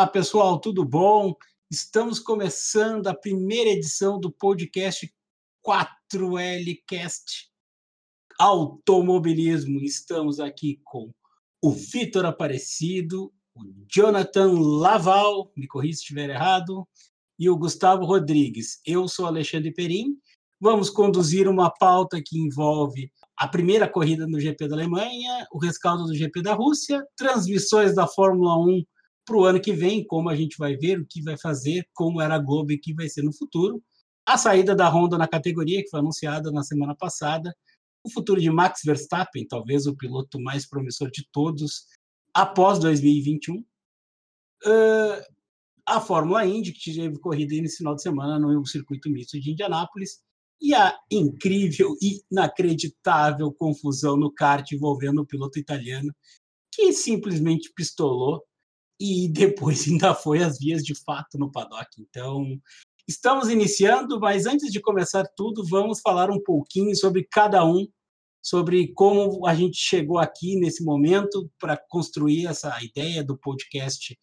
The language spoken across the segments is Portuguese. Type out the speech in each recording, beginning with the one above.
Olá, pessoal, tudo bom? Estamos começando a primeira edição do podcast 4Lcast Automobilismo. Estamos aqui com o Vitor Aparecido, o Jonathan Laval, me corrija se estiver errado, e o Gustavo Rodrigues. Eu sou Alexandre Perim. Vamos conduzir uma pauta que envolve a primeira corrida no GP da Alemanha, o rescaldo do GP da Rússia, transmissões da Fórmula 1 para o ano que vem, como a gente vai ver, o que vai fazer, como era a Globo e o que vai ser no futuro, a saída da Honda na categoria, que foi anunciada na semana passada, o futuro de Max Verstappen, talvez o piloto mais promissor de todos, após 2021, uh, a Fórmula Indy, que teve corrida nesse final de semana no circuito misto de Indianápolis, e a incrível e inacreditável confusão no kart envolvendo o piloto italiano, que simplesmente pistolou e depois ainda foi às vias de fato no paddock. Então, estamos iniciando, mas antes de começar tudo, vamos falar um pouquinho sobre cada um, sobre como a gente chegou aqui nesse momento para construir essa ideia do podcast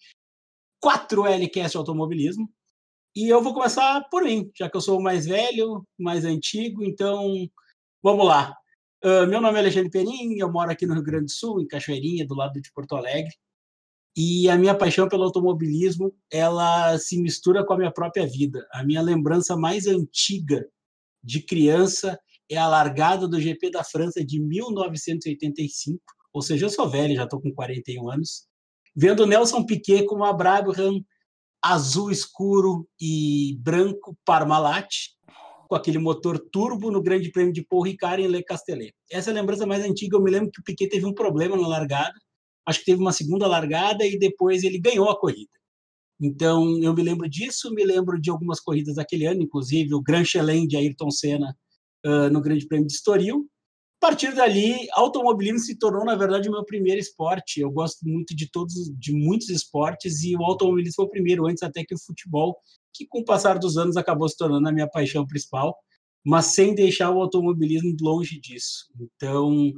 4Lcast Automobilismo. E eu vou começar por mim, já que eu sou o mais velho, mais antigo, então vamos lá. Uh, meu nome é Alexandre Perim, eu moro aqui no Rio Grande do Sul, em Cachoeirinha, do lado de Porto Alegre. E a minha paixão pelo automobilismo, ela se mistura com a minha própria vida. A minha lembrança mais antiga de criança é a largada do GP da França de 1985, ou seja, eu sou velho, já estou com 41 anos, vendo Nelson Piquet com uma Brabham azul escuro e branco Parmalat, com aquele motor turbo no Grande Prêmio de Paul Ricard em Le Castellet. Essa é a lembrança mais antiga, eu me lembro que o Piquet teve um problema na largada, acho que teve uma segunda largada e depois ele ganhou a corrida. Então, eu me lembro disso, me lembro de algumas corridas daquele ano, inclusive o Grand Chelem de Ayrton Senna uh, no Grande Prêmio de Estoril. A partir dali, automobilismo se tornou, na verdade, o meu primeiro esporte. Eu gosto muito de todos, de muitos esportes e o automobilismo foi o primeiro, antes até que o futebol, que com o passar dos anos acabou se tornando a minha paixão principal, mas sem deixar o automobilismo longe disso. Então,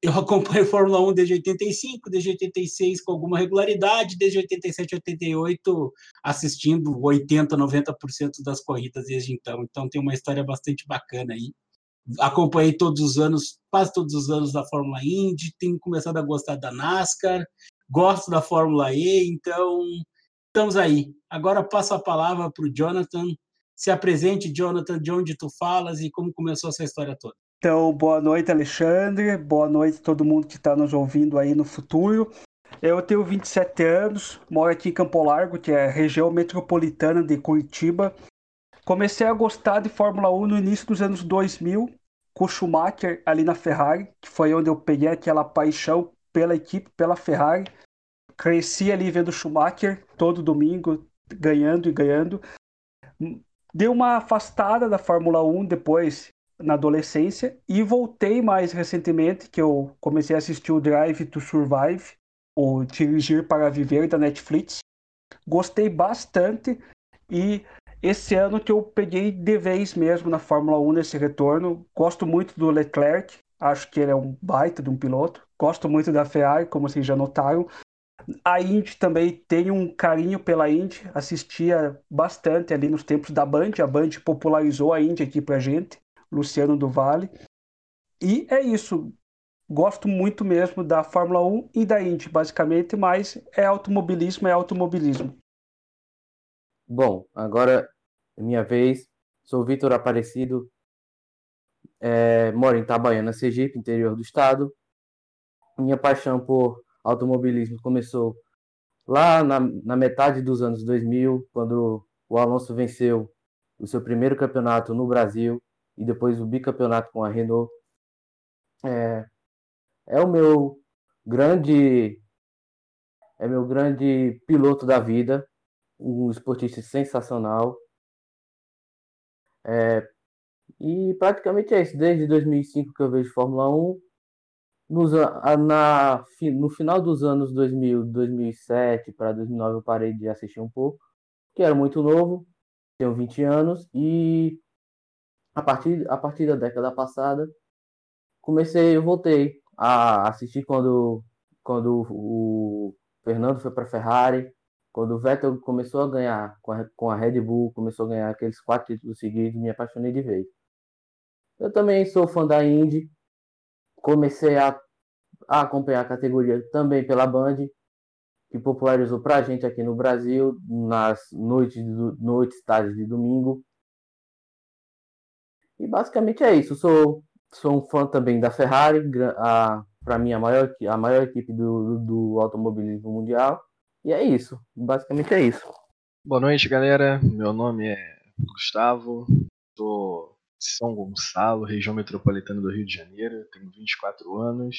eu acompanho Fórmula 1 desde 85, desde 86 com alguma regularidade, desde 87 88 assistindo 80, 90% das corridas desde então. Então tem uma história bastante bacana aí. Acompanhei todos os anos, quase todos os anos da Fórmula Indy, tenho começado a gostar da NASCAR, gosto da Fórmula E, então estamos aí. Agora passo a palavra para o Jonathan. Se apresente, Jonathan, de onde tu falas e como começou essa história toda. Então, boa noite, Alexandre. Boa noite todo mundo que está nos ouvindo aí no futuro. Eu tenho 27 anos, moro aqui em Campo Largo, que é a região metropolitana de Curitiba. Comecei a gostar de Fórmula 1 no início dos anos 2000, com o Schumacher ali na Ferrari, que foi onde eu peguei aquela paixão pela equipe, pela Ferrari. Cresci ali vendo Schumacher todo domingo, ganhando e ganhando. Deu uma afastada da Fórmula 1 depois, na adolescência e voltei mais recentemente que eu comecei a assistir o Drive to Survive, o Dirigir para Viver da Netflix. Gostei bastante e esse ano que eu peguei de vez mesmo na Fórmula 1 nesse retorno. Gosto muito do Leclerc, acho que ele é um baita de um piloto. Gosto muito da Ferrari, como vocês já notaram. A Indy também tem um carinho pela Indy, assistia bastante ali nos tempos da Band, a Band popularizou a Indy aqui pra gente. Luciano do Vale. E é isso. Gosto muito mesmo da Fórmula 1 e da Indy, basicamente, mas é automobilismo, é automobilismo. Bom, agora é minha vez. Sou Vitor Aparecido, é, moro em Itabaiana, Sergipe, interior do estado. Minha paixão por automobilismo começou lá na, na metade dos anos 2000, quando o Alonso venceu o seu primeiro campeonato no Brasil e depois o bicampeonato com a Renault. É, é o meu grande é meu grande piloto da vida, um esportista sensacional. É, e praticamente é isso, desde 2005 que eu vejo Fórmula 1. Nos, na, no final dos anos 2000, 2007 para 2009 eu parei de assistir um pouco, que era muito novo, tenho 20 anos, e a partir, a partir da década passada, comecei, eu voltei a assistir quando, quando o Fernando foi para a Ferrari, Quando o Vettel começou a ganhar com a, com a Red Bull, começou a ganhar aqueles quatro títulos seguidos, me apaixonei de vez. Eu também sou fã da Indy, comecei a, a acompanhar a categoria também pela Band, que popularizou pra gente aqui no Brasil, nas noites, noites tardes de domingo. E basicamente é isso. Sou, sou um fã também da Ferrari, para mim a maior, a maior equipe do, do automobilismo mundial. E é isso. Basicamente é isso. Boa noite, galera. Meu nome é Gustavo. Sou de São Gonçalo, região metropolitana do Rio de Janeiro. Tenho 24 anos.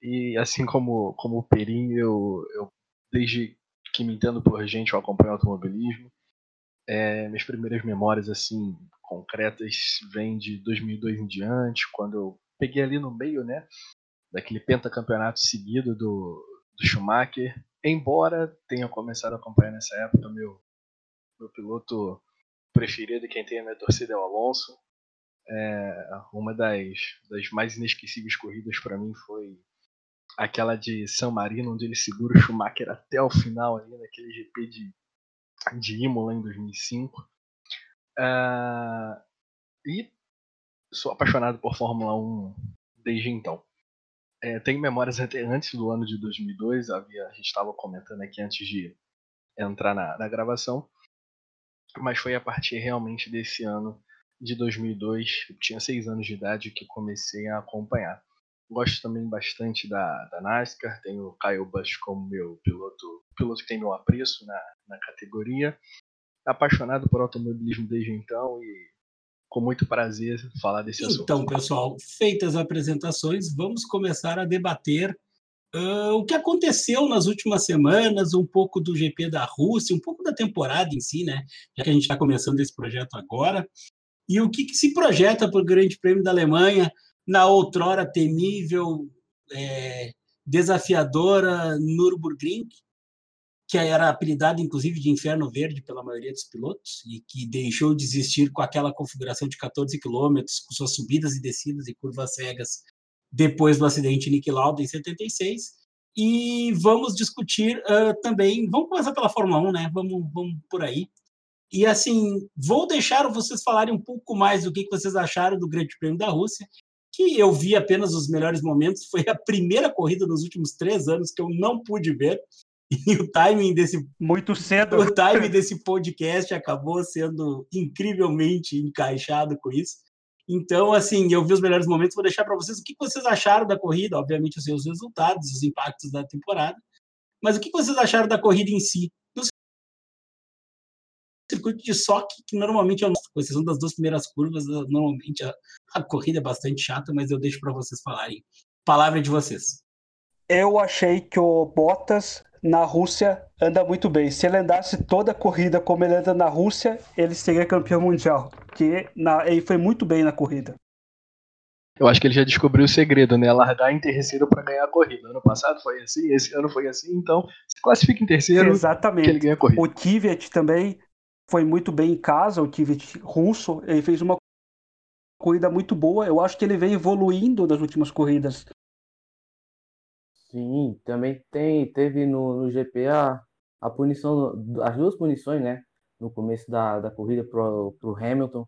E assim como, como o Perim, eu, eu desde que me entendo por gente, eu acompanho automobilismo. É, minhas primeiras memórias assim concretas vêm de 2002 em diante, quando eu peguei ali no meio, né, daquele pentacampeonato seguido do, do Schumacher. Embora tenha começado a acompanhar nessa época, meu, meu piloto preferido, quem tem a minha torcida é o Alonso. É, uma das, das mais inesquecíveis corridas para mim foi aquela de San Marino, onde ele segura o Schumacher até o final, ali naquele GP de, de Imola em 2005. Uh, e sou apaixonado por Fórmula 1 desde então. É, tenho memórias até antes do ano de 2002, havia, a gente estava comentando aqui antes de entrar na, na gravação, mas foi a partir realmente desse ano de 2002, eu tinha seis anos de idade, que comecei a acompanhar. Gosto também bastante da, da NASCAR, tenho o Kyle Busch como meu piloto, piloto que tem meu apreço na, na categoria. Apaixonado por automobilismo desde então e com muito prazer falar desse assunto. Então, pessoal, feitas as apresentações, vamos começar a debater uh, o que aconteceu nas últimas semanas, um pouco do GP da Rússia, um pouco da temporada em si, né? Já que a gente está começando esse projeto agora. E o que, que se projeta para o Grande Prêmio da Alemanha, na outrora temível, é, desafiadora Nürburgring, que era apelidada inclusive de Inferno Verde pela maioria dos pilotos e que deixou de existir com aquela configuração de 14 quilômetros, com suas subidas e descidas e curvas cegas, depois do acidente Nick Lauda em 76. E vamos discutir uh, também, vamos começar pela Fórmula 1, né? Vamos, vamos por aí. E assim, vou deixar vocês falarem um pouco mais do que vocês acharam do Grande Prêmio da Rússia que eu vi apenas os melhores momentos. Foi a primeira corrida nos últimos três anos que eu não pude ver. E o timing desse. Muito cedo. O timing desse podcast acabou sendo incrivelmente encaixado com isso. Então, assim, eu vi os melhores momentos. Vou deixar para vocês o que vocês acharam da corrida. Obviamente, os seus resultados, os impactos da temporada. Mas o que vocês acharam da corrida em si? circuito de soque, que normalmente é com exceção das duas primeiras curvas, normalmente a, a corrida é bastante chata, mas eu deixo para vocês falarem. Palavra de vocês. Eu achei que o Bottas na Rússia anda muito bem. Se ele andasse toda a corrida como ele anda na Rússia, ele seria campeão mundial. Porque na, ele foi muito bem na corrida. Eu acho que ele já descobriu o segredo, né? Largar em terceiro para ganhar a corrida. Ano passado foi assim, esse ano foi assim, então se classifica em terceiro. Exatamente. Que ele ganha a corrida. O Kvyat também foi muito bem em casa, o Kvyat russo, ele fez uma corrida muito boa. Eu acho que ele vem evoluindo das últimas corridas. Sim, também tem, teve no, no GP a, a punição, as duas punições, né? No começo da, da corrida pro, pro Hamilton,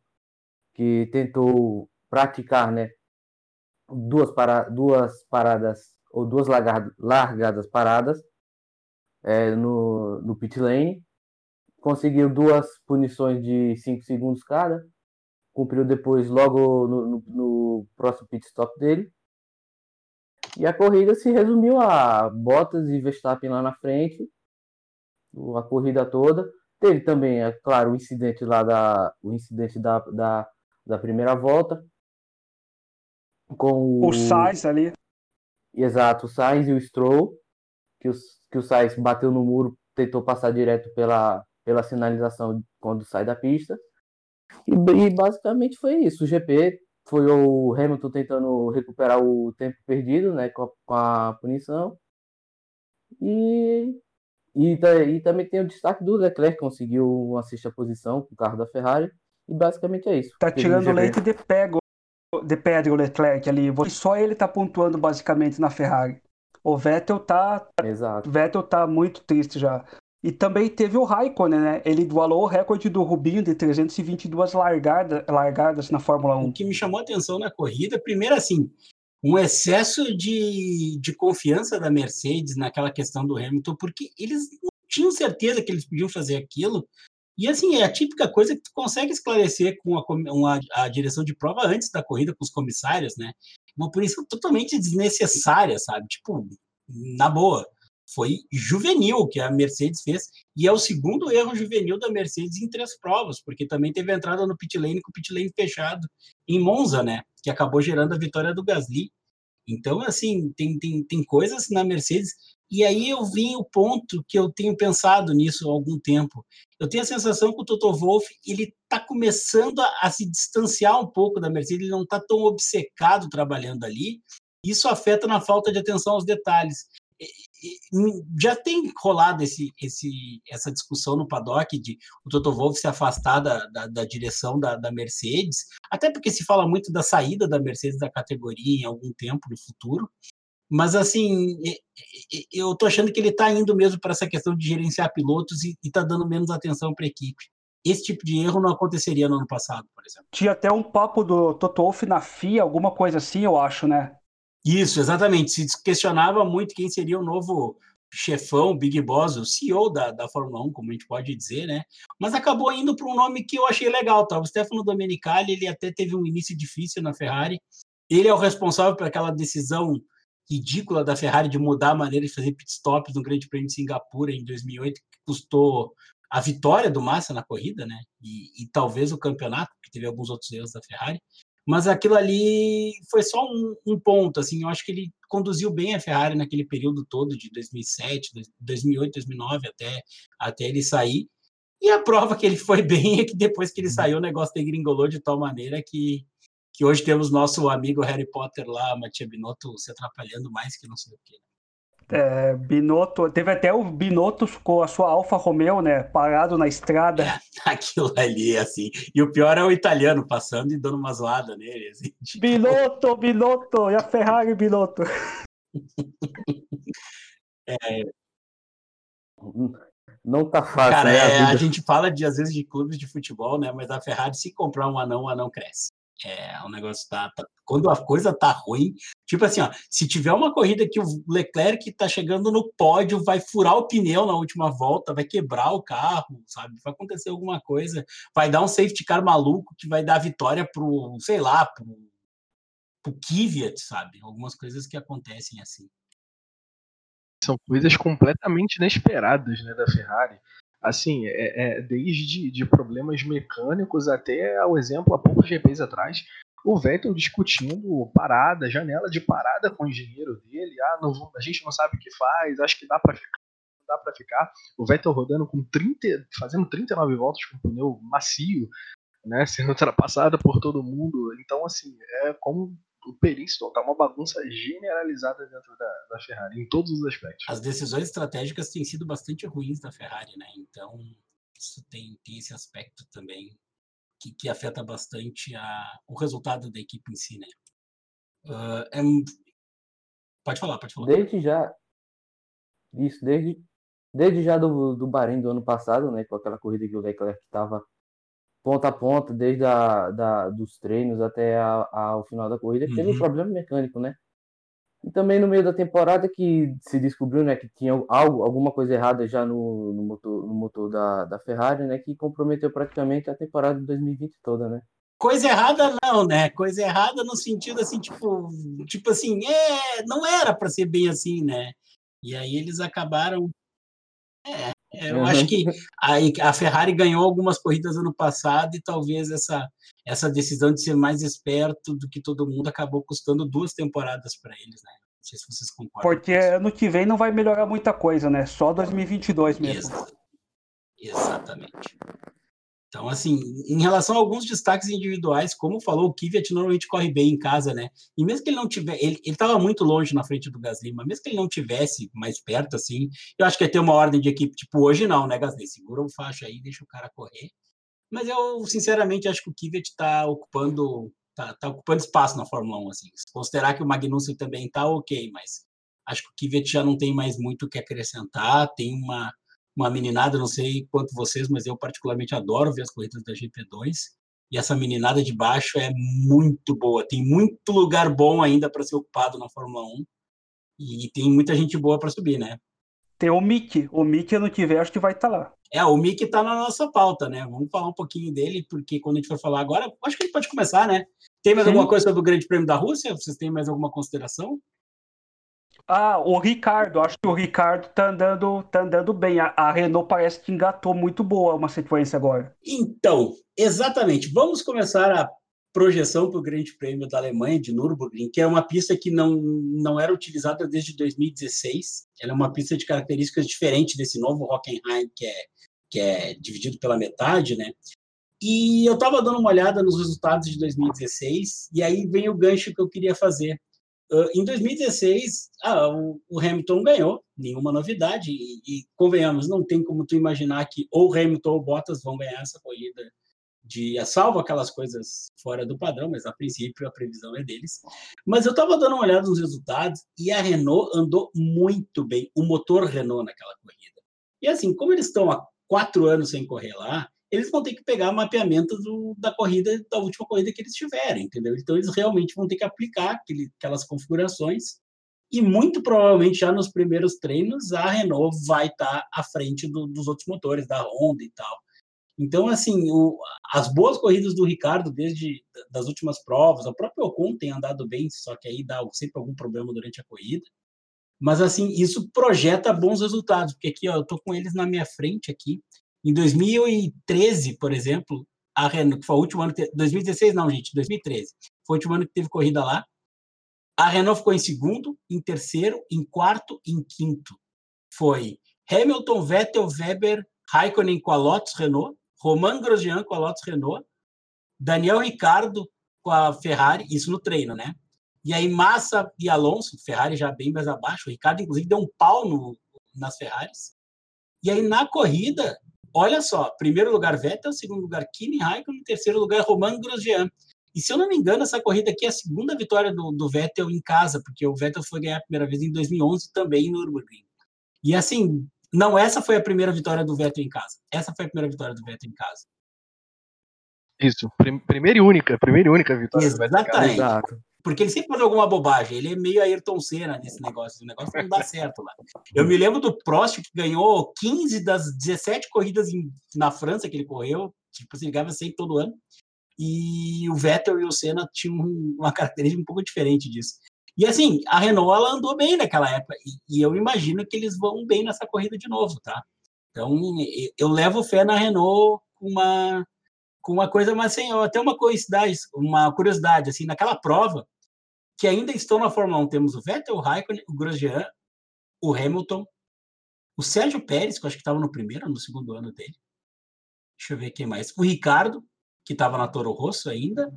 que tentou praticar, né? Duas, para, duas paradas, ou duas largadas, largadas paradas é, no, no pit lane conseguiu duas punições de 5 segundos cada, cumpriu depois logo no, no, no, próximo pit stop dele. E a corrida se resumiu a Bottas e Verstappen lá na frente, a corrida toda. Teve também, é claro, o incidente lá da, o incidente da, da, da primeira volta. Com o, o Sainz ali. Exato, o Sainz e o Stroll, que, os, que o Sainz bateu no muro, tentou passar direto pela, pela sinalização quando sai da pista. E, e, basicamente foi isso. O GP foi o Hamilton tentando recuperar o tempo perdido né, com, a, com a punição. E, e, e, também tem o destaque do Leclerc, que conseguiu uma sexta posição com o carro da Ferrari. E basicamente é isso. Tá tirando leite de pego de pedra o Leclerc ali. Só ele tá pontuando basicamente na Ferrari. O Vettel tá. Exato. Vettel tá muito triste já. E também teve o Raikkonen, né? Ele igualou o recorde do Rubinho de 322 largada, largadas na Fórmula 1. O que me chamou a atenção na corrida, primeiro assim, um excesso de, de confiança da Mercedes naquela questão do Hamilton, porque eles não tinham certeza que eles podiam fazer aquilo. E assim, é a típica coisa que tu consegue esclarecer com a, uma, a direção de prova antes da corrida, com os comissários, né? Uma punição totalmente desnecessária, sabe? Tipo, na boa foi juvenil que a Mercedes fez, e é o segundo erro juvenil da Mercedes em três provas, porque também teve entrada no pit lane com o pit lane fechado em Monza, né, que acabou gerando a vitória do Gasly. Então, assim, tem, tem, tem coisas na Mercedes, e aí eu vim o ponto que eu tenho pensado nisso há algum tempo. Eu tenho a sensação que o Toto Wolff, ele está começando a, a se distanciar um pouco da Mercedes, ele não está tão obcecado trabalhando ali, isso afeta na falta de atenção aos detalhes já tem rolado esse, esse, essa discussão no paddock de o Toto Wolff se afastar da, da, da direção da, da, Mercedes, até porque se fala muito da saída da Mercedes da categoria em algum tempo no futuro. Mas, assim, eu tô achando que ele está indo mesmo para essa questão de gerenciar pilotos e está dando menos atenção para a equipe. Esse tipo de erro não aconteceria no ano passado, por exemplo. Tinha até um papo do Toto Wolff na FIA, alguma coisa assim, eu acho, né? Isso, exatamente. Se questionava muito quem seria o novo chefão, Big Boss, o CEO da, da Fórmula 1, como a gente pode dizer, né? Mas acabou indo para um nome que eu achei legal, tá? O Stefano Domenicali, ele até teve um início difícil na Ferrari. Ele é o responsável por aquela decisão ridícula da Ferrari de mudar a maneira de fazer pit stops no Grande Prêmio de Singapura em 2008, que custou a vitória do Massa na corrida, né? E, e talvez o campeonato, porque teve alguns outros erros da Ferrari. Mas aquilo ali foi só um, um, ponto, assim, eu acho que ele conduziu bem a Ferrari naquele período todo de 2007, 2008, 2009 até até ele sair. E a prova que ele foi bem é que depois que ele uhum. saiu o negócio degringolou de tal maneira que que hoje temos nosso amigo Harry Potter lá, Matia Binotto, se atrapalhando mais que não sei o que. É, Binotto, teve até o Binotto com a sua Alfa Romeo, né, parado na estrada. Aquilo ali, assim. E o pior é o italiano passando e dando uma zoada nele. Assim, tipo... Binotto, Binotto, e a Ferrari Binotto. é... Não tá fácil, Cara, né, a, é, a, gente fala de, às vezes de clubes de futebol, né? Mas a Ferrari, se comprar um anão, o anão cresce. É, o negócio tá, tá, Quando a coisa tá ruim, tipo assim, ó, se tiver uma corrida que o Leclerc tá chegando no pódio, vai furar o pneu na última volta, vai quebrar o carro, sabe? Vai acontecer alguma coisa, vai dar um safety car maluco que vai dar vitória pro, sei lá, pro, pro Kvyat, sabe? Algumas coisas que acontecem assim. São coisas completamente inesperadas, né, da Ferrari assim, é, é, desde de problemas mecânicos até o exemplo há poucos GPs atrás, o Vettel discutindo parada, janela de parada com o engenheiro dele, ah, não, a gente não sabe o que faz, acho que dá para ficar, dá para ficar. O Vettel rodando com 30, fazendo 39 voltas com pneu macio, né, sendo ultrapassada por todo mundo. Então, assim, é como o Periston tá uma bagunça generalizada dentro da, da, Ferrari, em todos os aspectos. As decisões estratégicas têm sido bastante ruins da Ferrari, né? Então, isso tem, tem esse aspecto também que, que afeta bastante a, o resultado da equipe em si, né? Uh, é, pode falar, pode falar. Desde já, isso, desde, desde já do, do Bahrein do ano passado, né? Com aquela corrida que o Leclerc estava ponta a ponta, desde a, da, dos treinos até a, a, o final da corrida, uhum. teve um uhum. problema mecânico, né? E também no meio da temporada que se descobriu, né, que tinha algo, alguma coisa errada já no, no motor, no motor da, da Ferrari, né, que comprometeu praticamente a temporada de 2020 toda, né? Coisa errada não, né? Coisa errada no sentido assim, tipo, tipo assim, é, não era para ser bem assim, né? E aí eles acabaram é, é, eu uhum. acho que a, a, Ferrari ganhou algumas corridas ano passado e talvez essa, essa decisão de ser mais esperto do que todo mundo acabou custando duas temporadas para eles, né? Não sei se vocês concordam. Porque ano que vem não vai melhorar muita coisa, né? Só 2022 mesmo. Exatamente. Então, assim, em relação a alguns destaques individuais, como falou, o Kvyat normalmente corre bem em casa, né? E mesmo que ele não tivesse, ele estava muito longe na frente do Gasly, mas mesmo que ele não tivesse mais perto, assim, eu acho que ia ter uma ordem de equipe, tipo, hoje não, né, Gasly? Segura o faixa aí, deixa o cara correr. Mas eu, sinceramente, acho que o Kvyat está ocupando, tá, tá, ocupando espaço na Fórmula 1, assim. Se considerar que o Magnussen também tá ok, mas acho que o Kvyat já não tem mais muito o que acrescentar, tem uma uma meninada, não sei quanto vocês, mas eu particularmente adoro ver as corridas da GP2. E essa meninada de baixo é muito boa. Tem muito lugar bom ainda para ser ocupado na Fórmula 1. E tem muita gente boa para subir, né? Tem o Mickey. O Mickey no tiver, acho que vai estar tá lá. É, o Mickey está na nossa pauta, né? Vamos falar um pouquinho dele, porque quando a gente for falar agora, acho que a gente pode começar, né? Tem mais Sim. alguma coisa sobre o Grande Prêmio da Rússia? Vocês têm mais alguma consideração? Ah, o Ricardo, acho que o Ricardo tá andando, tá andando bem. A, a, Renault parece que engatou muito boa uma sequência agora. Então, exatamente. Vamos começar a projeção para o Grande Prêmio da Alemanha de Nürburgring, que é uma pista que não, não era utilizada desde 2016. Ela é uma pista de características diferentes desse novo Hockenheim, que é, que é dividido pela metade, né? E eu estava dando uma olhada nos resultados de 2016, e aí vem o gancho que eu queria fazer Uh, em 2016, ah, o, o, Hamilton ganhou, nenhuma novidade, e, e, convenhamos, não tem como tu imaginar que ou Hamilton ou Bottas vão ganhar essa corrida, de salvo aquelas coisas fora do padrão, mas a princípio a previsão é deles. Mas eu estava dando uma olhada nos resultados e a Renault andou muito bem, o motor Renault naquela corrida. E assim, como eles estão há quatro anos sem correr lá, eles vão ter que pegar mapeamento do, da corrida, da última corrida que eles tiverem, entendeu? Então, eles realmente vão ter que aplicar aquele, aquelas configurações e muito provavelmente já nos primeiros treinos a Renault vai estar tá à frente do, dos outros motores, da Honda e tal. Então, assim, o, as boas corridas do Ricardo desde das últimas provas, o próprio Ocon tem andado bem, só que aí dá sempre algum problema durante a corrida. Mas, assim, isso projeta bons resultados, porque aqui, ó, eu tô com eles na minha frente aqui. Em 2013, por exemplo, a Renault, que foi o último ano, que, 2016 não, gente, 2013, foi o último ano que teve corrida lá. A Renault ficou em segundo, em terceiro, em quarto, em quinto. Foi Hamilton, Vettel, Weber, Raikkonen com a Lotus Renault, Romain Grosjean com a Lotus Renault, Daniel Ricardo com a Ferrari, isso no treino, né? E aí Massa e Alonso, Ferrari já bem mais abaixo, o Ricardo inclusive deu um pau no, nas Ferraris. E aí na corrida, olha só, primeiro lugar Vettel, segundo lugar Kimi Raikkonen, terceiro lugar Romain Grosjean. E se eu não me engano, essa corrida aqui é a segunda vitória do, do Vettel em casa, porque o Vettel foi ganhar a primeira vez em 2011 também no Nürburgring. E assim, não, essa foi a primeira vitória do Vettel em casa. Essa foi a primeira vitória do Vettel em casa. Isso, primeira e única, primeira e única vitória Exatamente. do Vettel em casa. Porque ele sempre faz alguma bobagem. Ele é meio Ayrton Senna nesse negócio. O negócio não dá certo lá. Eu me lembro do Prost, que ganhou 15 das 17 corridas em, na França que ele correu. Tipo, ele ganhava sempre todo ano. E o Vettel e o Senna tinham uma característica um pouco diferente disso. E assim, a Renault ela andou bem naquela época. E, e eu imagino que eles vão bem nessa corrida de novo, tá? Então, eu levo fé na Renault com uma, com uma coisa, mas assim, até uma curiosidade, uma curiosidade, assim, naquela prova, que ainda estão na Fórmula 1. Temos o Vettel, o Raikkonen, o Grosjean, o Hamilton, o Sérgio Pérez, que eu acho que estava no primeiro ou no segundo ano dele. Deixa eu ver quem mais. O Ricardo, que estava na Toro Rosso ainda.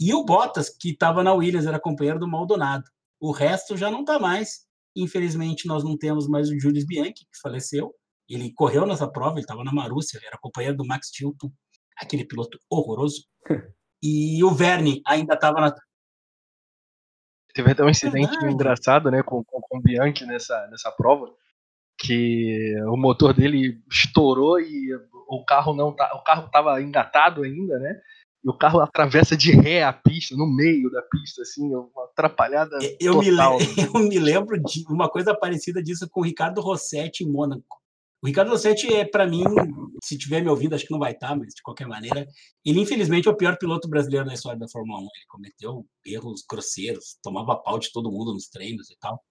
E o Bottas, que estava na Williams, era companheiro do Maldonado. O resto já não está mais. Infelizmente, nós não temos mais o Julius Bianchi, que faleceu. Ele correu nessa prova, ele estava na Marúcia, era companheiro do Max Chilton, aquele piloto horroroso. E o Verne ainda estava na, Teve até um incidente engraçado, né, com, com, com o Bianchi nessa, nessa prova, que o motor dele estourou e o carro não tá, o carro estava engatado ainda, né? E o carro atravessa de ré a pista, no meio da pista, assim, uma atrapalhada eu total. Me, eu me lembro de uma coisa parecida disso com o Ricardo Rossetti em Mônaco. O Ricardo Rossetti é, para mim, se tiver me ouvindo, acho que não vai estar, tá, mas de qualquer maneira, ele infelizmente é o pior piloto brasileiro na história da Fórmula 1. Ele cometeu erros grosseiros, tomava pau de todo mundo nos treinos e tal.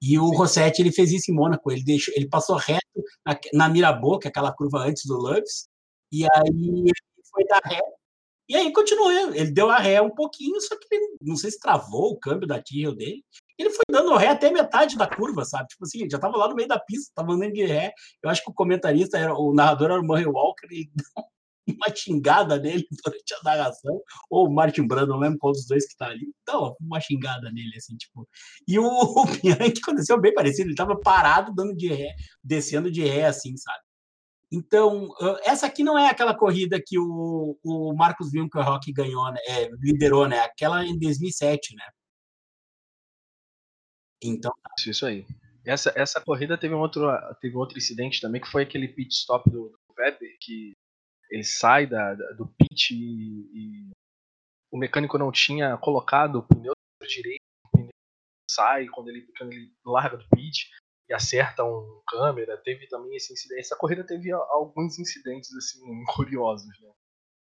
E o Rossetti, ele fez isso em Mônaco, ele deixou, ele passou reto na, na que é aquela curva antes do Loves, e aí ele foi dar ré, e aí continuou, ele deu a ré um pouquinho, só que ele, não sei se travou o câmbio da Tyrrell dele, ele foi dando ré até metade da curva, sabe? Tipo assim, ele já tava lá no meio da pista, tava andando de ré. Eu acho que o comentarista, era, o narrador era o Murray Walker, deu uma xingada nele durante a narração, ou o Martin Brando, não lembro qual dos dois que tá ali, então, uma xingada nele, assim, tipo. E o, o Bianchi aconteceu bem parecido, ele tava parado, dando de ré, descendo de ré, assim, sabe? Então, essa aqui não é aquela corrida que o, o Marcos Winkelhock ganhou, né? É, liderou, né? Aquela em 2007, né? Então. Isso, isso aí. Essa, essa corrida teve um outro, teve outro incidente também, que foi aquele pit stop do, do Weber, que ele sai da, da do pit e, e, o mecânico não tinha colocado o pneu direito, o pneu sai quando ele, quando ele larga do pit e acerta um câmera. Teve também esse incidente. Essa corrida teve alguns incidentes assim curiosos, né?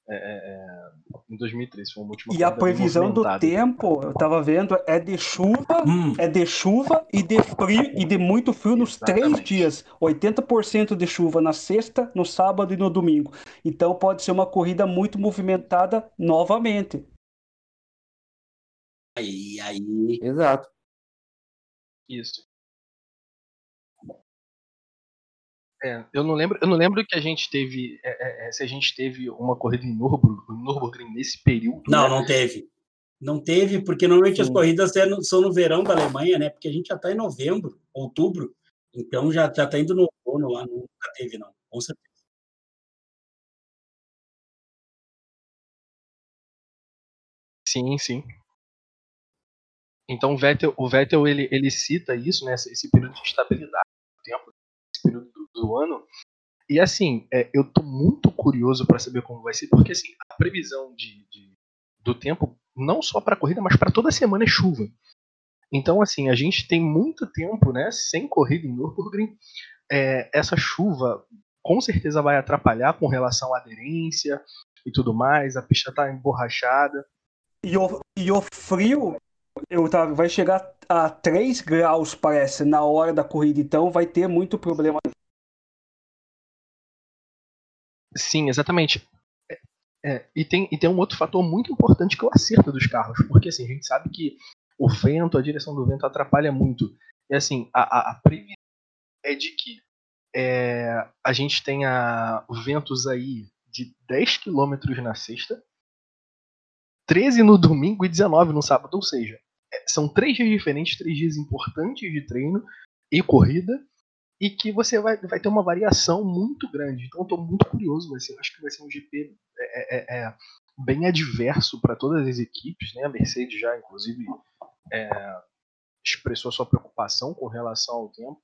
É, é, é em 2003 foi uma última E a previsão do tempo, eu tava vendo, é de chuva, hum. é de chuva e de frio e de muito frio nos Exatamente. três dias. 80% de chuva na sexta, no sábado e no domingo. Então pode ser uma corrida muito movimentada novamente. Aí, aí. Exato. Isso. É, eu não lembro, eu não lembro que a gente teve, é, é, é se a gente teve uma corrida em Nürburgring, Nürburgring nesse período. Não, né? não teve. Não teve, porque normalmente Sim. as corridas são no verão da Alemanha, né? Porque a gente já está em novembro, outubro, então já já está indo no outono lá, nunca teve não, com certeza. Sim, sim. Então o Vettel, o Vettel ele, ele cita isso, né? Esse período de estabilidade do tempo, esse período do ano. E assim, é, eu tô muito curioso para saber como vai ser, porque assim, a previsão de, de do tempo, não só para corrida, mas para toda semana é chuva. Então, assim, a gente tem muito tempo, né, sem corrida em Nürburgring. É, essa chuva com certeza vai atrapalhar com relação à aderência e tudo mais. A pista tá emborrachada. E o, e o frio eu tava, vai chegar a 3 graus, parece, na hora da corrida, então vai ter muito problema Sim, exatamente. É, é, e, tem, e tem um outro fator muito importante que é o acerto dos carros, porque assim, a gente sabe que o vento, a direção do vento atrapalha muito. E assim, a, a, a previsão é de que é, a gente tenha ventos aí de 10 km na sexta, 13 no domingo e 19 no sábado. Ou seja, é, são três dias diferentes, três dias importantes de treino e corrida, e que você vai, vai ter uma variação muito grande. Então estou muito curioso, vai ser, acho que vai ser um GP é, é, é bem adverso para todas as equipes. Né? A Mercedes já, inclusive, é, expressou sua preocupação com relação ao tempo.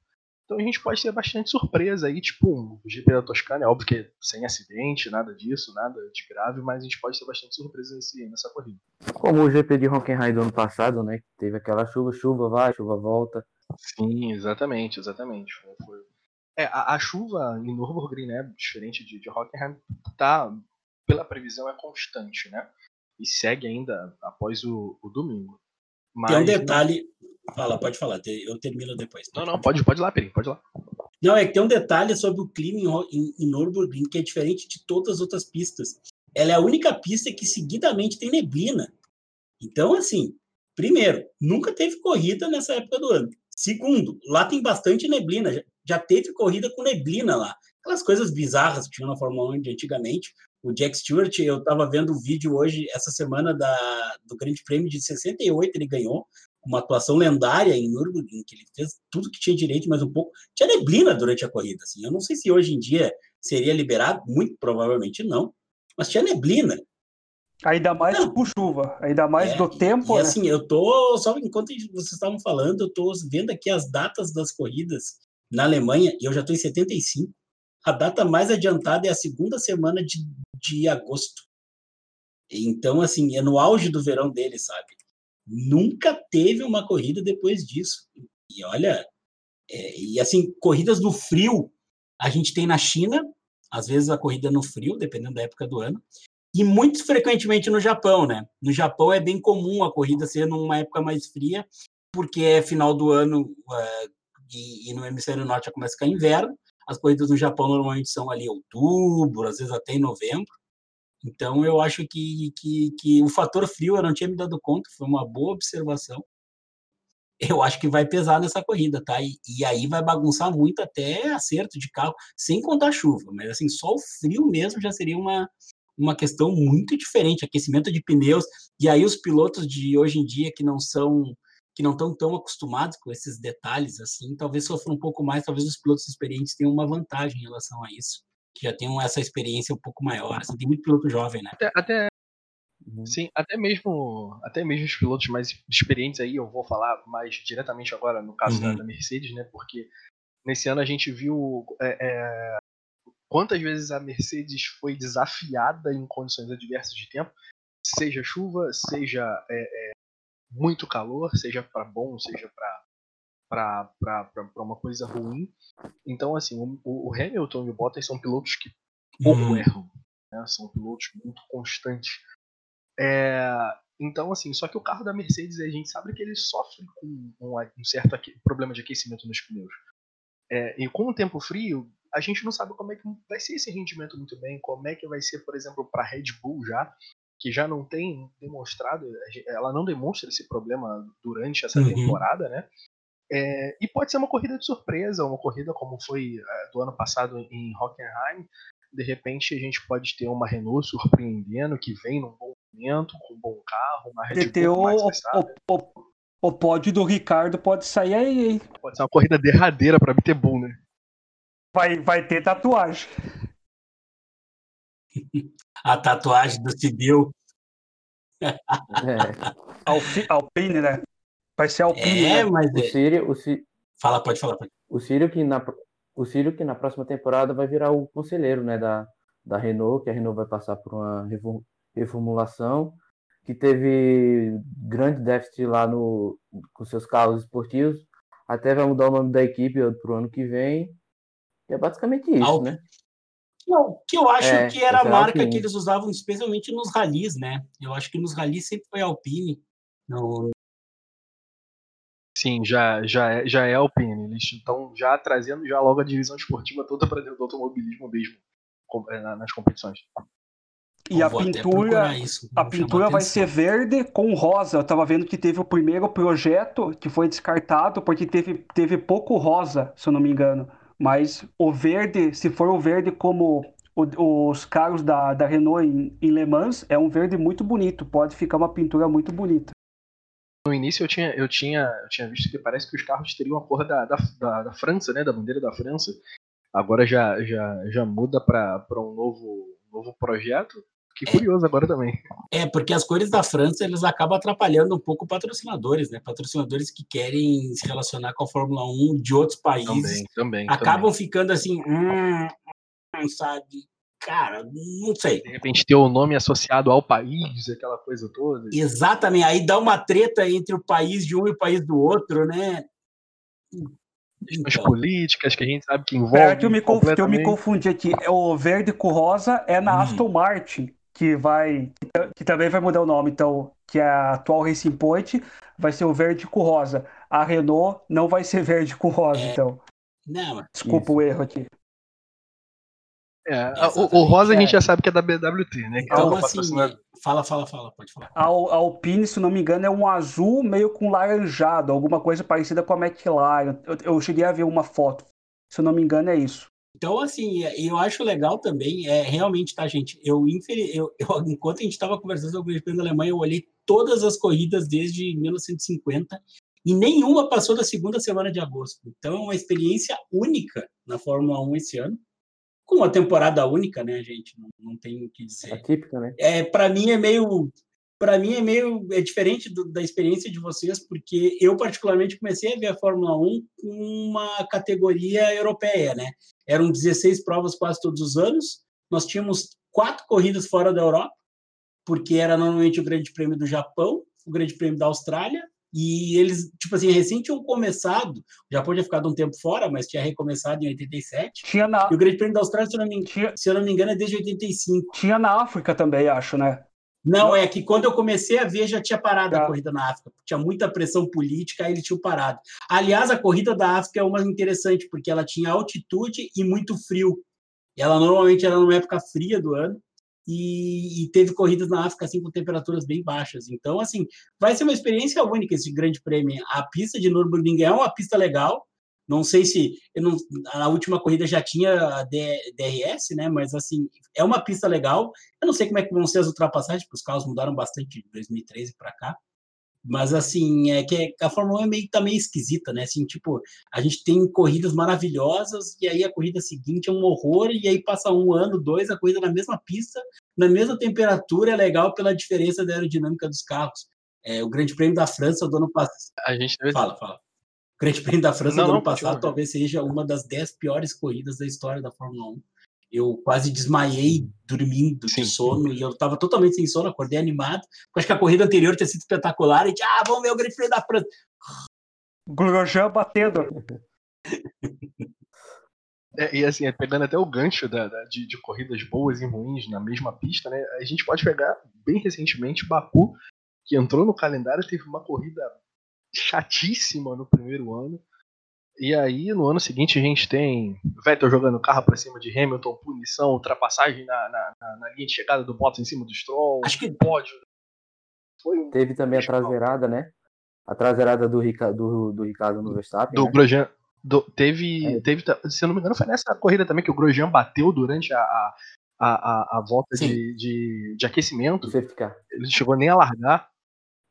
Então a gente pode ter bastante surpresa aí, tipo um GP da Toscana, é óbvio que sem acidente, nada disso, nada de grave, mas a gente pode ter bastante surpresa nesse, nessa corrida. Como o GP de Hockenheim do ano passado, né? Teve aquela chuva, chuva vai, chuva volta. Sim, exatamente, exatamente. Foi, foi... É, a, a, chuva em Nürburgring, né, diferente de, de Hockenheim, tá, pela previsão é constante, né? E segue ainda após o, o domingo. Mas, Tem um detalhe. Não... Fala, pode falar, eu termino depois. Não, não, pode, pode ir lá, Peri, pode ir lá. Não, é que tem um detalhe sobre o clima em, em, em Nürburgring que é diferente de todas as outras pistas. Ela é a única pista que seguidamente tem neblina. Então, assim, primeiro, nunca teve corrida nessa época do ano. Segundo, lá tem bastante neblina. Já teve corrida com neblina lá. Aquelas coisas bizarras que tinha na Fórmula 1 de antigamente. O Jack Stewart, eu estava vendo o vídeo hoje, essa semana, da, do Grande Prêmio de 68, ele ganhou uma atuação lendária em Nürburgring, que ele fez tudo que tinha direito, mas um pouco. Tinha neblina durante a corrida. Assim. Eu não sei se hoje em dia seria liberado, muito provavelmente não, mas tinha neblina. Ainda mais não. por chuva, ainda mais é, do tempo. E, né? assim, eu tô, só enquanto vocês estavam falando, eu tô vendo aqui as datas das corridas na Alemanha, e eu já tô em 75. A data mais adiantada é a segunda semana de, de agosto. Então, assim, é no auge do verão dele, sabe? Nunca teve uma corrida depois disso. E olha, é, e assim, corridas no frio, a gente tem na China, às vezes a corrida no frio, dependendo da época do ano, e muito frequentemente no Japão, né? No Japão é bem comum a corrida ser numa época mais fria, porque é final do ano uh, e, e, no hemisfério norte já começa a ficar inverno. As corridas no Japão normalmente são ali outubro, às vezes até em novembro. Então eu acho que, que, que o fator frio eu não tinha me dado conta, foi uma boa observação. Eu acho que vai pesar nessa corrida, tá? E, e aí vai bagunçar muito até acerto de carro, sem contar chuva. Mas assim, só o frio mesmo já seria uma, uma questão muito diferente, aquecimento de pneus, e aí os pilotos de hoje em dia que não são que não estão tão acostumados com esses detalhes assim, talvez sofram um pouco mais, talvez os pilotos experientes tenham uma vantagem em relação a isso, que já tenham essa experiência um pouco maior, assim, tem muito piloto jovem, né? Até, até... Uhum. Sim, até mesmo, até mesmo os pilotos mais experientes aí, eu vou falar mais diretamente agora no caso uhum. da, Mercedes, né? Porque nesse ano a gente viu é, é, quantas vezes a Mercedes foi desafiada em condições adversas de tempo, seja chuva, seja é, é muito calor, seja para bom, seja para uma coisa ruim. Então, assim, o, o, Hamilton e o Bottas são pilotos que pouco uhum. erram, né? são pilotos muito constantes. É, então, assim, só que o carro da Mercedes, a gente sabe que ele sofre com um, um certo problema de aquecimento nos pneus. É, e com o tempo frio, a gente não sabe como é que vai ser esse rendimento muito bem, como é que vai ser, por exemplo, para a Red Bull já, que já não tem demonstrado, ela não demonstra esse problema durante essa uhum. temporada, né? É, e pode ser uma corrida de surpresa, uma corrida como foi é, do ano passado em Hockenheim. De repente a gente pode ter uma Renault surpreendendo, que vem num bom momento, com um bom carro, uma Red Bull mais o, o, o pódio do Ricardo pode sair aí? Pode ser uma corrida derradeira para BT Bull, né? Vai, vai ter tatuagem. A tatuagem do Civil. É. Alpine, né? Vai ser Alpine. É, né? mas. O Sírio, o Sírio... Fala, pode falar. Pode. O Sírio que na o Círio que na próxima temporada vai virar o conselheiro né, da, da Renault, que a Renault vai passar por uma reformulação, que teve grande déficit lá no, com seus carros esportivos, até vai mudar o nome da equipe para o ano que vem. E é basicamente isso, Alpine. né? Que eu, que eu acho é, que era a marca Alpine. que eles usavam especialmente nos ralis, né? Eu acho que nos ralis sempre foi Alpine. No, Sim, já, já, é, já é Alpine. Eles estão já trazendo já logo a divisão esportiva toda para dentro do automobilismo mesmo é, nas competições. E a pintura, isso, a pintura vai ser verde com rosa. Eu estava vendo que teve o primeiro projeto que foi descartado porque teve, teve pouco rosa, se eu não me engano. Mas o verde, se for o verde como o, os carros da, da Renault em, em Le Mans, é um verde muito bonito. Pode ficar uma pintura muito bonita no início eu tinha, eu tinha, eu tinha visto que parece que os carros teriam a cor da, da, da, da França, né? Da bandeira da França. Agora já, já, já muda para um novo, novo projeto. Que curioso agora também. É, porque as cores da França eles acabam atrapalhando um pouco patrocinadores, né? Patrocinadores que querem se relacionar com a Fórmula 1 de outros países. Também, também. Acabam também. ficando assim, hum, sabe? cara, não sei. De repente ter o nome associado ao país, aquela coisa toda. Exatamente, aí dá uma treta entre o país de um e o país do outro, né? Questões então. políticas que a gente sabe que envolvem. É que eu me, conf... eu me confundi aqui. O verde com rosa é na hum. Aston Martin, que vai. que também vai mudar o nome, então, que é a atual Racing Point, vai ser o verde com rosa. A Renault não vai ser verde com rosa, é. então. Não, Desculpa isso. o erro aqui. É, o, o, rosa a gente já sabe que é da BWT, né? Então, é assim, fala, fala, fala, pode falar. A, a Alpine, se não me engano, é um azul meio com laranjado, alguma coisa parecida com a McLaren. Eu, eu cheguei a ver uma foto. Se eu não me engano, é isso. Então, assim, eu acho legal também, é realmente, tá, gente? Eu, eu, eu enquanto a gente estava conversando sobre o GP da Alemanha, eu olhei todas as corridas desde 1950 e nenhuma passou da segunda semana de agosto. Então, é uma experiência única na Fórmula 1 esse ano com uma temporada única, né, gente? Não, não tem o que dizer. Atípica, né? É, para mim é meio para mim é meio é diferente do, da experiência de vocês, porque eu particularmente comecei a ver a Fórmula 1 com uma categoria europeia, né? Eram 16 provas quase todos os anos. Nós tínhamos quatro corridas fora da Europa, porque era normalmente o Grande Prêmio do Japão, o Grande Prêmio da Austrália e eles, tipo assim, recém tinham começado, o Japão tinha ficado um tempo fora, mas tinha recomeçado em 87. Tinha na... E o Grande Prêmio da Austrália, se eu, não me, tinha... se eu não me engano, é desde 85. Tinha na África também, acho, né? Não, é que quando eu comecei a ver, já tinha parado a corrida na África. Tinha muita pressão política, aí eles tinham parado. Aliás, a corrida da África é uma interessante, porque ela tinha altitude e muito frio. Ela normalmente era numa época fria do ano e, e, teve corridas na África assim com temperaturas bem baixas. Então, assim, vai ser uma experiência única esse Grande Prêmio. A pista de Nürburgring é uma pista legal. Não sei se não, a última corrida já tinha DRS, né? Mas assim é uma pista legal. Eu não sei como é que vão ser as ultrapassagens, porque os carros mudaram bastante de 2013 para cá. Mas assim, é que a Fórmula 1 é meio, tá meio esquisita, né? Assim, tipo, a gente tem corridas maravilhosas, e aí a corrida seguinte é um horror, e aí passa um ano, dois, a corrida na mesma pista, na mesma temperatura, é legal pela diferença da aerodinâmica dos carros. É, o Grande Prêmio da França do ano passado. A gente Fala, fala. O Grande Prêmio da França não, do ano passado talvez seja uma das dez piores corridas da história da Fórmula 1 eu quase desmaiei dormindo Sim. de sono e eu estava totalmente sem sono, acordei animado. Acho que a corrida anterior tinha sido espetacular e ah, vamos ver o Grande Prêmio da França. Grosjean batendo. É, e assim, é, pegando até o gancho da, da de, de, corridas boas e ruins na mesma pista, né? A gente pode pegar bem recentemente Baku, que entrou no calendário, teve uma corrida chatíssima no primeiro ano. E aí, no ano seguinte, a gente tem Vettel jogando carro para cima de Hamilton, punição, ultrapassagem na, na, na, linha de chegada do Bottas em cima do Stroll. Acho que pódio. Foi Teve também a traseirada, né? A traseirada do, Rica, do, do Ricardo no Verstappen. Do né? Grosjean. Do, teve, é. teve, se eu não me engano, foi nessa corrida também que o Grosjean bateu durante a, a, a, a volta de, de, de, aquecimento. Ele chegou nem a largar.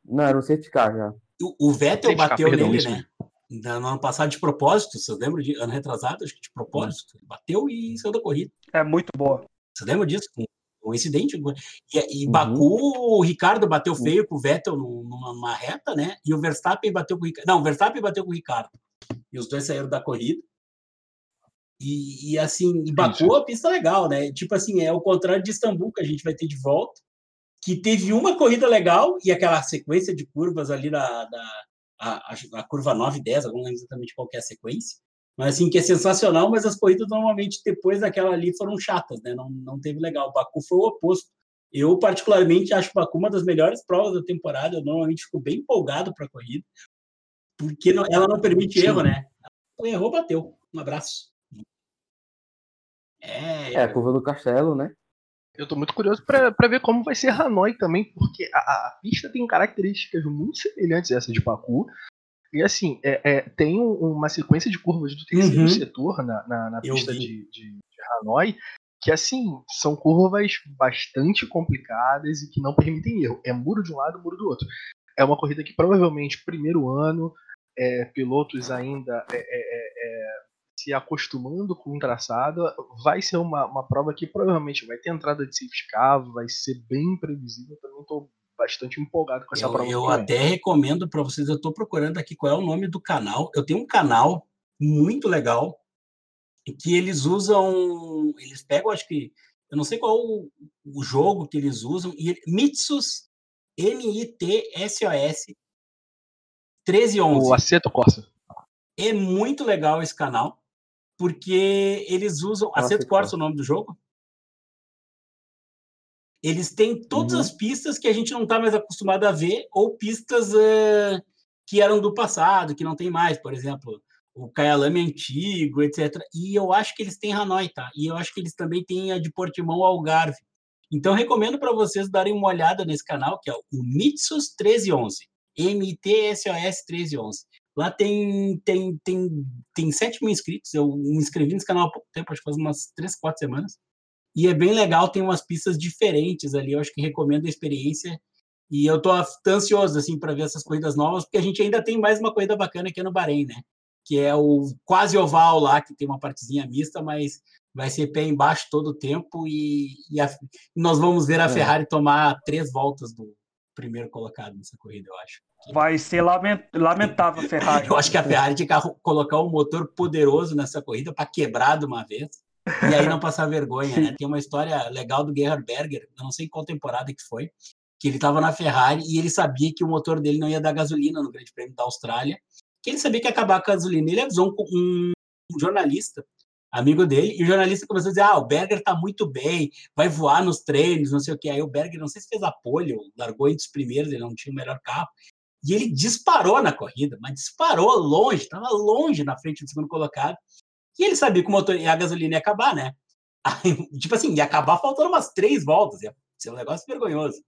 Não, era um safety car já. O, o Vettel bateu nele, isso. né? no ano passado de propósito, você lembra de ano retrasado, acho que de propósito, ele bateu e saiu da corrida. É muito boa. Você lembra disso? Um, um incidente. E, e uhum. Baku, o Ricardo bateu uhum. feio com o Vettel numa, numa, reta, né? E o Verstappen bateu com o Ricardo. Não, o Verstappen bateu com o Ricardo. E os dois saíram da corrida. E, e assim, e Baku é uma pista legal, né? Tipo assim, é o contrário de Istambul que a gente vai ter de volta, que teve uma corrida legal e aquela sequência de curvas ali da, da a, a, curva 9 e 10, eu não lembro exatamente qual é a sequência, mas assim, que é sensacional, mas as corridas normalmente depois daquela ali foram chatas, né? Não, não teve legal. O Baku foi o oposto. Eu, particularmente, acho o Baku uma das melhores provas da temporada. Eu normalmente fico bem empolgado para a corrida, porque não, ela não permite Sim. erro, né? Errou, bateu. Um abraço. É, é a curva do castelo, né? Eu tô muito curioso para ver como vai ser Hanoi também, porque a, a, pista tem características muito semelhantes a essa de Baku. E assim, é, é, tem uma sequência de curvas do terceiro uhum. setor na, na, na pista de, de, de, Hanoi, que assim, são curvas bastante complicadas e que não permitem erro. É muro de um lado, muro do outro. É uma corrida que provavelmente, primeiro ano, é, pilotos ainda é, é, é se acostumando com o traçado, vai ser uma, uma prova que provavelmente vai ter entrada de safety car, vai ser bem previsível. Também estou bastante empolgado com essa eu, prova. Eu até recomendo para vocês, eu estou procurando aqui qual é o nome do canal. Eu tenho um canal muito legal que eles usam, eles pegam, acho que, eu não sei qual o, o jogo que eles usam, e Mitsus, M-I-T-S-O-S 1311. O Aceto Corsa. É muito legal esse canal porque eles usam. Nossa, Aceto Corsa é o nome do jogo? Eles têm todas uhum. as pistas que a gente não está mais acostumado a ver, ou pistas uh, que eram do passado, que não tem mais, por exemplo, o Kyalami antigo, etc. E eu acho que eles têm Hanoi, tá? E eu acho que eles também têm a de Portimão Algarve. Então, recomendo para vocês darem uma olhada nesse canal, que é o Mitsus 1311. M-I-T-S-O-S 1311. Lá tem, tem, tem, tem 7 mil inscritos. Eu me inscrevi nesse canal há pouco tempo, acho que faz umas 3, 4 semanas. E é bem legal, tem umas pistas diferentes ali. Eu acho que recomendo a experiência. E eu tô ansioso, assim, para ver essas corridas novas, porque a gente ainda tem mais uma corrida bacana aqui no Bahrein, né? Que é o quase oval lá, que tem uma partezinha mista, mas vai ser pé embaixo todo o tempo. E, e a, nós vamos ver a é. Ferrari tomar três voltas do primeiro colocado nessa corrida, eu acho. Vai ser lamentável a Ferrari. Eu acho que a Ferrari tinha que colocar um motor poderoso nessa corrida para quebrar de uma vez e aí não passar vergonha. Né? Tem uma história legal do Gerhard Berger, eu não sei qual temporada que foi, que ele estava na Ferrari e ele sabia que o motor dele não ia dar gasolina no Grande Prêmio da Austrália, que ele sabia que ia acabar com a gasolina. Ele avisou um, um jornalista, amigo dele, e o jornalista começou a dizer: Ah, o Berger tá muito bem, vai voar nos treinos, não sei o que. Aí o Berger, não sei se fez apoio, largou entre os primeiros, ele não tinha o melhor carro. E ele disparou na corrida, mas disparou longe, estava longe na frente do segundo colocado. E ele sabia que o motor e a gasolina ia acabar, né? Aí, tipo assim, ia acabar faltando umas três voltas, ia ser um negócio vergonhoso.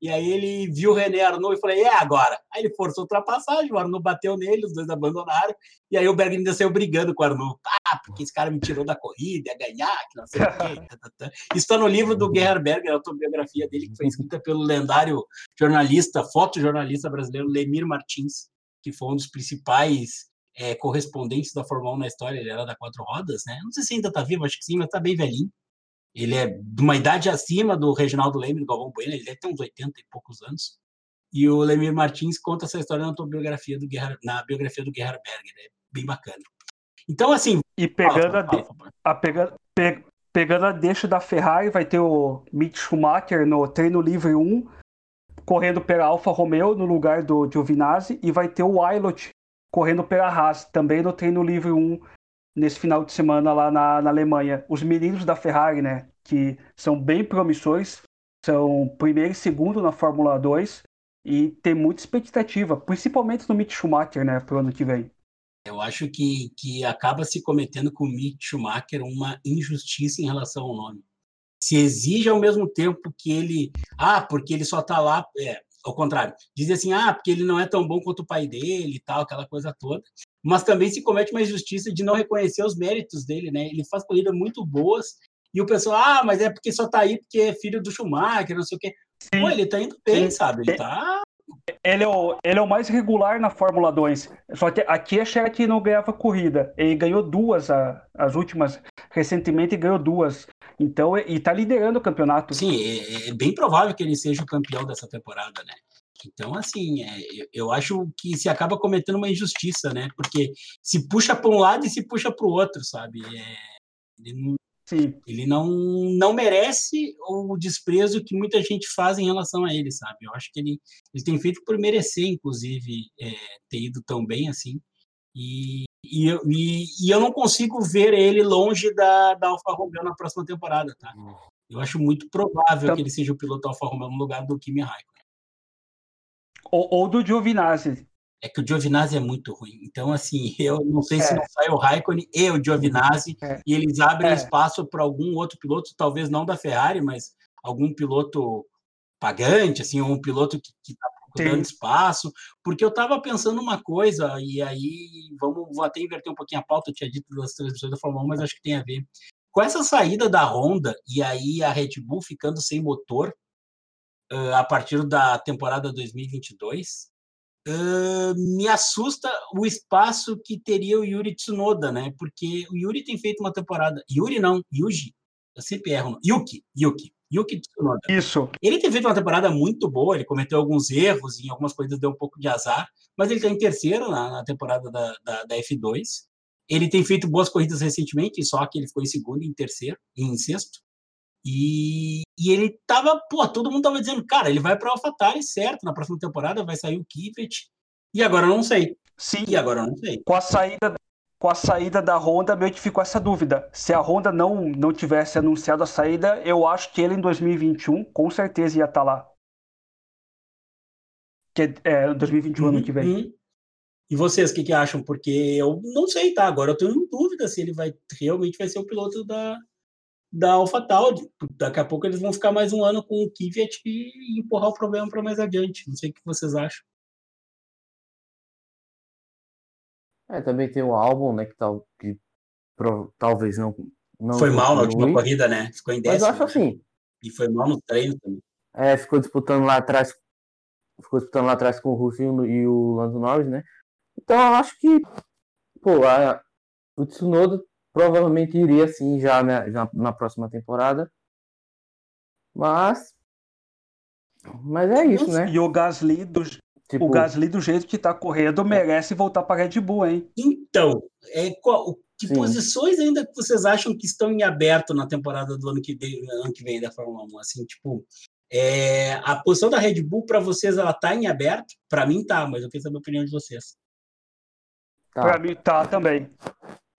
E aí ele viu o René Arnoux e falei, é agora. Aí ele forçou a ultrapassagem, o Arnoux bateu nele, os dois abandonaram. E aí o Berger ainda saiu brigando com o Arnoux. Ah, porque esse cara me tirou da corrida, ia ganhar, que não sei o quê. Tá, tá, tá. Isso está no livro do Gerhard Berger, a autobiografia dele, que foi escrita pelo lendário jornalista, fotojornalista brasileiro Lemir Martins, que foi um dos principais é, correspondentes da Fórmula 1 na história. Ele era da quatro rodas, né? Não sei se ainda está vivo, acho que sim, mas está bem velhinho. Ele é de uma idade acima do Reginaldo Leme, do Galvão Bueno, ele deve ter uns 80 e poucos anos. E o Lemir Martins conta essa história na biografia do Gerhard, na biografia do Gerhard Berger, é bem bacana. Então, assim. E pegando, fala, fala, fala, a, de, a pe, pegando a deixa da Ferrari, vai ter o Mick Schumacher no treino livre 1, correndo pela Alfa Romeo no lugar do Giovinazzi, e vai ter o Wilot correndo pela Haas, também no treino livre 1 nesse final de semana lá na, na Alemanha. Os meninos da Ferrari, né, que são bem promissores, são primeiro e segundo na Fórmula 2 e tem muita expectativa, principalmente no Mick Schumacher, né, para o ano que vem. Eu acho que, que acaba se cometendo com o Mick Schumacher uma injustiça em relação ao nome. Se exige ao mesmo tempo que ele. Ah, porque ele só está lá. É, ao contrário, diz assim, ah, porque ele não é tão bom quanto o pai dele e tal, aquela coisa toda. Mas também se comete uma injustiça de não reconhecer os méritos dele, né? Ele faz corridas muito boas e o pessoal, ah, mas é porque só tá aí porque é filho do Schumacher, não sei o quê. Sim. Pô, ele tá indo bem, Sim. sabe? Ele tá. Ele é, o, ele é o mais regular na Fórmula 2. Só que aqui achei que não ganhava corrida. Ele ganhou duas, a, as últimas, recentemente ganhou duas. Então, e tá liderando o campeonato. Sim, é, é, bem provável que ele seja o campeão dessa temporada, né? Então, assim, é, eu acho que se acaba cometendo uma injustiça, né? Porque se puxa para um lado e se puxa para o outro, sabe? É, ele não, Sim. ele não, não merece o desprezo que muita gente faz em relação a ele, sabe? Eu acho que ele, ele tem feito por merecer, inclusive, é, ter ido tão bem assim. E, e, e, e, eu não consigo ver ele longe da, da Alfa Romeo na próxima temporada, tá? Hum. Eu acho muito provável então, que ele seja o piloto Alfa Romeo no lugar do Kimi Raikkonen. Ou, ou, do Giovinazzi. É que o Giovinazzi é muito ruim. Então, assim, eu não sei é. se não sai o Raikkonen e o Giovinazzi é. e eles abrem é. espaço para algum outro piloto, talvez não da Ferrari, mas algum piloto pagante, assim, ou um piloto que está dando espaço, porque eu estava pensando uma coisa, e aí vamos vou até inverter um pouquinho a pauta, eu tinha dito das transmissões da Fórmula 1, mas acho que tem a ver. Com essa saída da Honda e aí a Red Bull ficando sem motor uh, a partir da temporada 2022, uh, me assusta o espaço que teria o Yuri Tsunoda, né? Porque o Yuri tem feito uma temporada. Yuri não, Yuji. Eu sempre erro. Yuki, Yuki. Yuki Tsunoda. Isso. Ele tem feito uma temporada muito boa, ele cometeu alguns erros, em algumas coisas deu um pouco de azar, mas ele está em terceiro na, na temporada da, da, da, F2. Ele tem feito boas corridas recentemente, só que ele ficou em segundo e em terceiro, e em sexto. E, e ele tava, pô, todo mundo tava dizendo, cara, ele vai para AlphaTauri, certo, na próxima temporada vai sair o Kivet. E agora eu não sei. Sim. E agora eu não sei. Com a saída com a saída da Honda, meio que ficou essa dúvida. Se a Honda não, não tivesse anunciado a saída, eu acho que ele em 2021 com certeza ia estar tá lá. Que é 2021 uhum, ano que vem. Uhum. E vocês, o que, que acham? Porque eu não sei, tá? Agora eu tenho dúvida se ele vai realmente vai ser o piloto da, da AlphaTauri. Daqui a pouco eles vão ficar mais um ano com o Kvyat e empurrar o problema para mais adiante. Não sei o que vocês acham. É, também tem o álbum, né, que, tal, que pro, talvez não, não. Foi mal na última corrida, né? Ficou em décimo. Mas eu acho assim. Né? E foi mal no treino também. É, ficou disputando lá atrás. Ficou disputando lá atrás com o Russo e o Lando Norris, né? Então eu acho que, pô, a, o Tsunoda provavelmente iria sim já, né, já na próxima temporada. Mas. Mas é isso, né? E o Gasly, do, Tipo... O Gasly, do jeito que tá correndo, merece voltar para Red Bull, hein? Então, é, qual, que Sim. posições ainda que vocês acham que estão em aberto na temporada do ano que vem, ano que vem da Fórmula 1? Assim, tipo, é, a posição da Red Bull para vocês ela tá em aberto? Para mim tá, mas eu queria saber a opinião de vocês. Tá. Para mim tá também.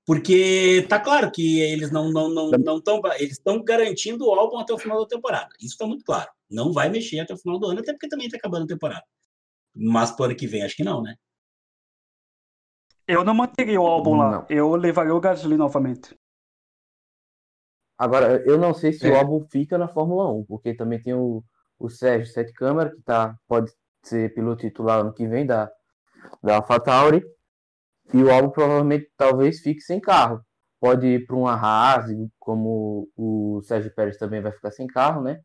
Porque tá claro que eles não não não não estão eles estão garantindo o álbum até o final da temporada. Isso está muito claro. Não vai mexer até o final do ano, até porque também está acabando a temporada. Mas pro ano que vem, acho que não, né? Eu não manteria o álbum não. lá. Eu levaria o Gasly novamente. Agora, eu não sei se é. o álbum fica na Fórmula 1, porque também tem o, o Sérgio Sete Câmara, que tá, pode ser piloto titular ano que vem da, da AlphaTauri. E o Albon provavelmente talvez fique sem carro. Pode ir para uma Haas, como o Sérgio Pérez também vai ficar sem carro, né?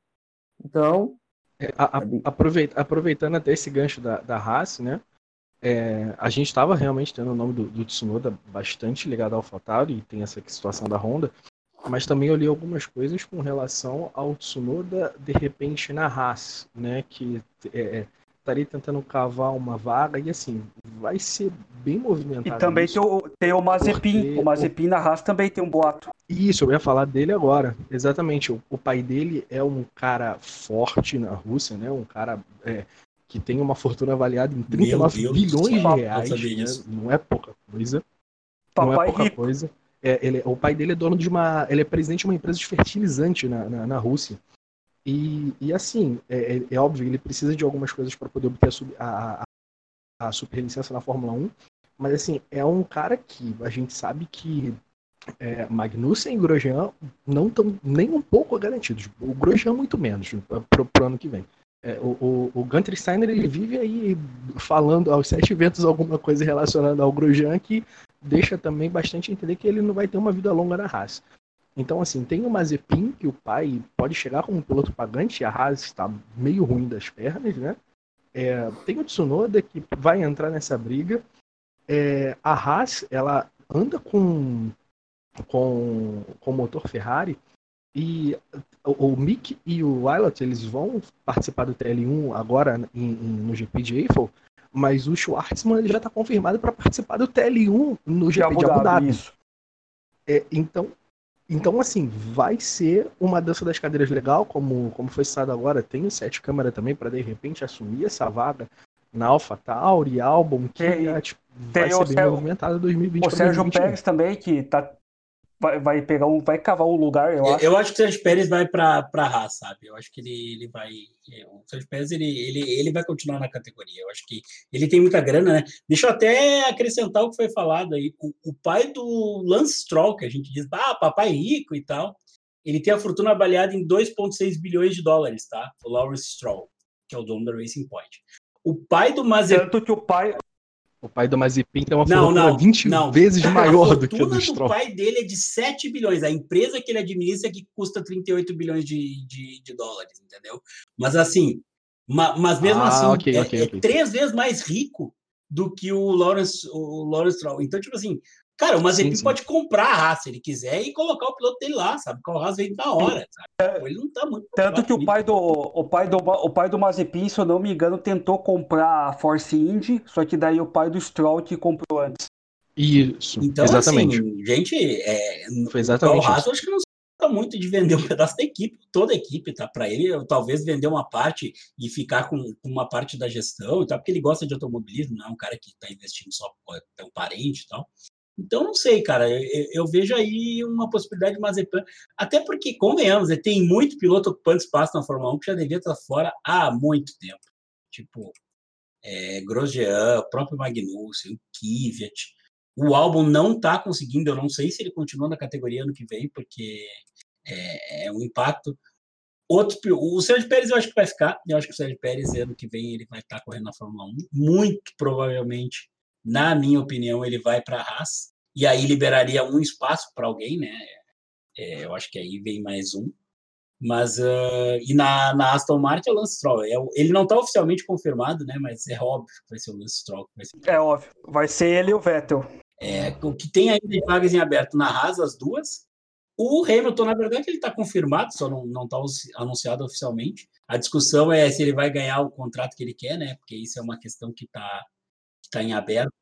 Então. É, a, a, aproveita, aproveitando até esse gancho da, da Haas, né? É, a gente estava realmente tendo o nome do, do Tsunoda bastante ligado ao AlphaTauri e tem essa situação da Honda, mas também eu li algumas coisas com relação ao Tsunoda de repente na Haas, né? Que é, é estaria tentando cavar uma vaga e assim, vai ser bem movimentado. E também isso, tem o, tem o Mazepin, o Mazepin na Haas também tem um boato. Isso, eu ia falar dele agora, exatamente. O, o pai dele é um cara forte na Rússia, né? Um cara é, que tem uma fortuna avaliada em 39 bilhões de reais. Né? Não é pouca coisa. Papai não é pouca rico. coisa. É, ele, o pai dele é dono de uma. Ele é presidente de uma empresa de fertilizante na, na, na Rússia. E, e assim, é, é, é, óbvio, ele precisa de algumas coisas para poder obter a, a, a, superlicença na Fórmula 1, mas assim, é um cara que a gente sabe que é, Magnussen e Grosjean não estão nem um pouco garantidos. O Grosjean muito menos para o ano que vem. É, o, o, o Steiner ele vive aí falando aos sete ventos alguma coisa relacionada ao Grosjean que deixa também bastante entender que ele não vai ter uma vida longa na raça. Então, assim, tem o Mazepin, que o pai pode chegar como um piloto pagante, a Haas está meio ruim das pernas, né? É, tem o Tsunoda, que vai entrar nessa briga. É, a Haas, ela anda com, com, com motor Ferrari, e o, o Mick e o Wilot, eles vão participar do TL1 agora em, em, no GP de Eiffel, mas o Schwartzman ele já está confirmado para participar do TL1 no GP de Abu Dhabi. É, então, então, assim, vai ser uma dança das cadeiras legal, como, como foi citado agora. Tem o Sete Câmara também para de repente assumir essa vaga na AlphaTauri, Albon, que é, tipo, vai ser bem movimentado em 2020. O Sérgio Pérez também, que tá vai, vai pegar um, vai cavar um lugar, eu acho. Eu acho que o Sérgio Pérez vai para para Haas, sabe? Eu acho que ele, ele vai, é, o Sérgio Pérez ele, ele, ele vai continuar na categoria. Eu acho que ele tem muita grana, né? Deixa eu até acrescentar o que foi falado aí. O, o pai do Lance Stroll, que a gente diz, ah, papai rico e tal, ele tem a fortuna avaliada em 2,6 bilhões de dólares, tá? O Lawrence Stroll, que é o dono da Racing Point. O pai do Mazepin. Tanto que o pai, o pai do Mazepin tem uma não, fortuna não, 20 não. vezes maior do que o do Stroll. O pai dele é de 7 bilhões. A empresa que ele administra é que custa 38 bilhões de, de, de dólares, entendeu? Mas assim, ma, mas mesmo ah, assim, okay, é, okay, é okay. três vezes mais rico do que o Lawrence, o Lawrence Stroll. Então, tipo assim, Cara, o Mazepin pode comprar a raça se ele quiser e colocar o piloto dele lá, sabe? O raça vem da hora, sabe? Ele não tá muito. Tanto que o pai, do, o, pai do, o pai do Mazepin, se eu não me engano, tentou comprar a Force Indy, só que daí o pai do Stroll que comprou antes. Isso, então, exatamente. Assim, gente, é, Foi exatamente o Haas, acho que não muito de vender um pedaço da equipe, toda a equipe, tá? Para ele, talvez vender uma parte e ficar com, com uma parte da gestão, tá? Porque ele gosta de automobilismo, não é um cara que tá investindo só com um parente e tal. Então, não sei, cara. Eu, eu, vejo aí uma possibilidade de Mazepan. Até porque, convenhamos, né, tem muito piloto ocupando espaço na Fórmula 1 que já devia estar fora há muito tempo. Tipo, é, Grosjean, o próprio Magnussen, o Kvyat. O álbum não está conseguindo, eu não sei se ele continua na categoria ano que vem, porque é, é um impacto. Outro, o Sérgio Pérez eu acho que vai ficar. Eu acho que o Sérgio Pérez ano que vem ele vai estar tá correndo na Fórmula 1. Muito provavelmente na minha opinião, ele vai para a Haas, e aí liberaria um espaço para alguém, né? É, eu acho que aí vem mais um. Mas, uh, e na, na Aston Martin é o Lance Stroll. É, ele não está oficialmente confirmado, né? Mas é óbvio que vai ser o Lance Stroll. É óbvio. Vai ser ele e o Vettel. É, o que tem ainda de vagas em aberto na Haas, as duas. O Hamilton, na verdade, ele está confirmado, só não está anunciado oficialmente. A discussão é se ele vai ganhar o contrato que ele quer, né? Porque isso é uma questão que está está em aberto.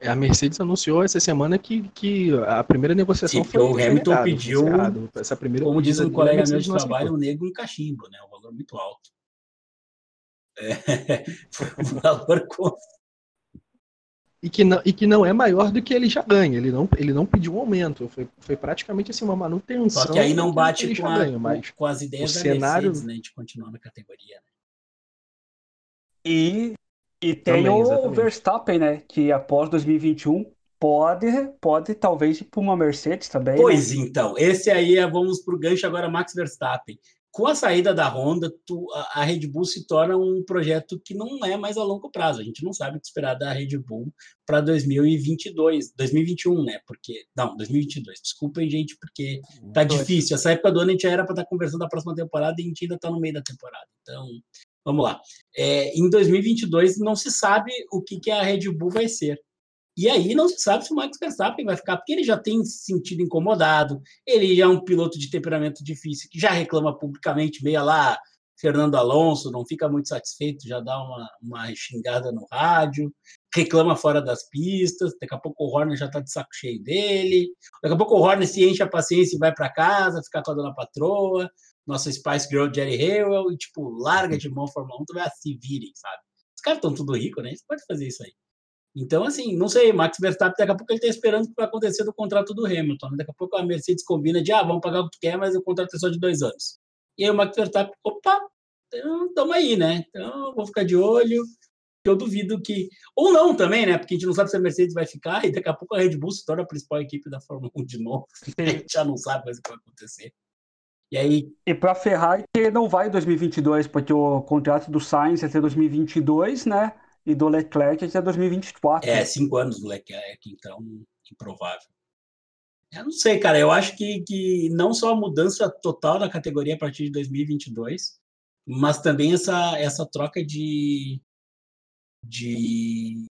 A Mercedes anunciou essa semana que, que a primeira negociação Sim, foi. O Hamilton mercado, pediu, essa primeira como diz um colega meu de trabalho, um negro cachimbo, né? Um valor muito alto. É, um valor e que, não, e que não é maior do que ele já ganha. Ele não, ele não pediu um aumento. Foi, foi praticamente assim, uma manutenção. Só que aí não bate com, a, ganha, mas com as ideias da cenário... Mercedes, né? De continuar na categoria. Né? E e tem Também, o Verstappen, né? Que após 2021 pode, pode talvez ir para uma Mercedes também. Pois né? então, esse aí é, vamos para o gancho agora, Max Verstappen. com a saída da Honda, tu, a, a, Red Bull se torna um projeto que não é mais a longo prazo. A gente não sabe o que esperar da Red Bull para 2022, 2021, né? Porque não, 2022. Desculpem, gente, porque tá difícil. Essa época do ano a gente já era para estar tá conversando da próxima temporada e a gente ainda está no meio da temporada. Então, vamos lá. É, em 2022 não se sabe o que, que a Red Bull vai ser. E aí não se sabe se o Max Verstappen vai ficar, porque ele já tem se sentido incomodado, ele é um piloto de temperamento difícil, que já reclama publicamente, meia lá, Fernando Alonso, não fica muito satisfeito, já dá uma, uma xingada no rádio, reclama fora das pistas, daqui a pouco o Horner já está de saco cheio dele, daqui a pouco o Horner se enche a paciência e vai para casa, ficar com a dona patroa, nossa Spice Girl Jerry Hewell, e tipo, larga de mão Fórmula 1, tu vai se virem, sabe? Os caras estão tudo ricos, né? Você pode fazer isso aí. Então, assim, não sei, Max Verstappen, daqui a pouco ele está esperando o que vai acontecer do contrato do Hamilton. Né? Daqui a pouco a Mercedes combina de, ah, vamos pagar o que tu quer, mas o contrato é só de dois anos. E aí o Max Verstappen, opa, então, tamo aí, né? Então, vou ficar de olho. Eu duvido que. Ou não também, né? Porque a gente não sabe se a Mercedes vai ficar e daqui a pouco a Red Bull se torna a principal equipe da Fórmula 1 de novo. A gente já não sabe mais o que vai acontecer. E aí. E para a Ferrari não vai em 2022, porque o contrato do Sainz é até 2022, né? e do Leclerc até 2024. É, cinco anos do Leclerc, então, improvável. Eu não sei, cara, eu acho que, que não só a mudança total da categoria a partir de 2022, mas também essa, essa troca de, de,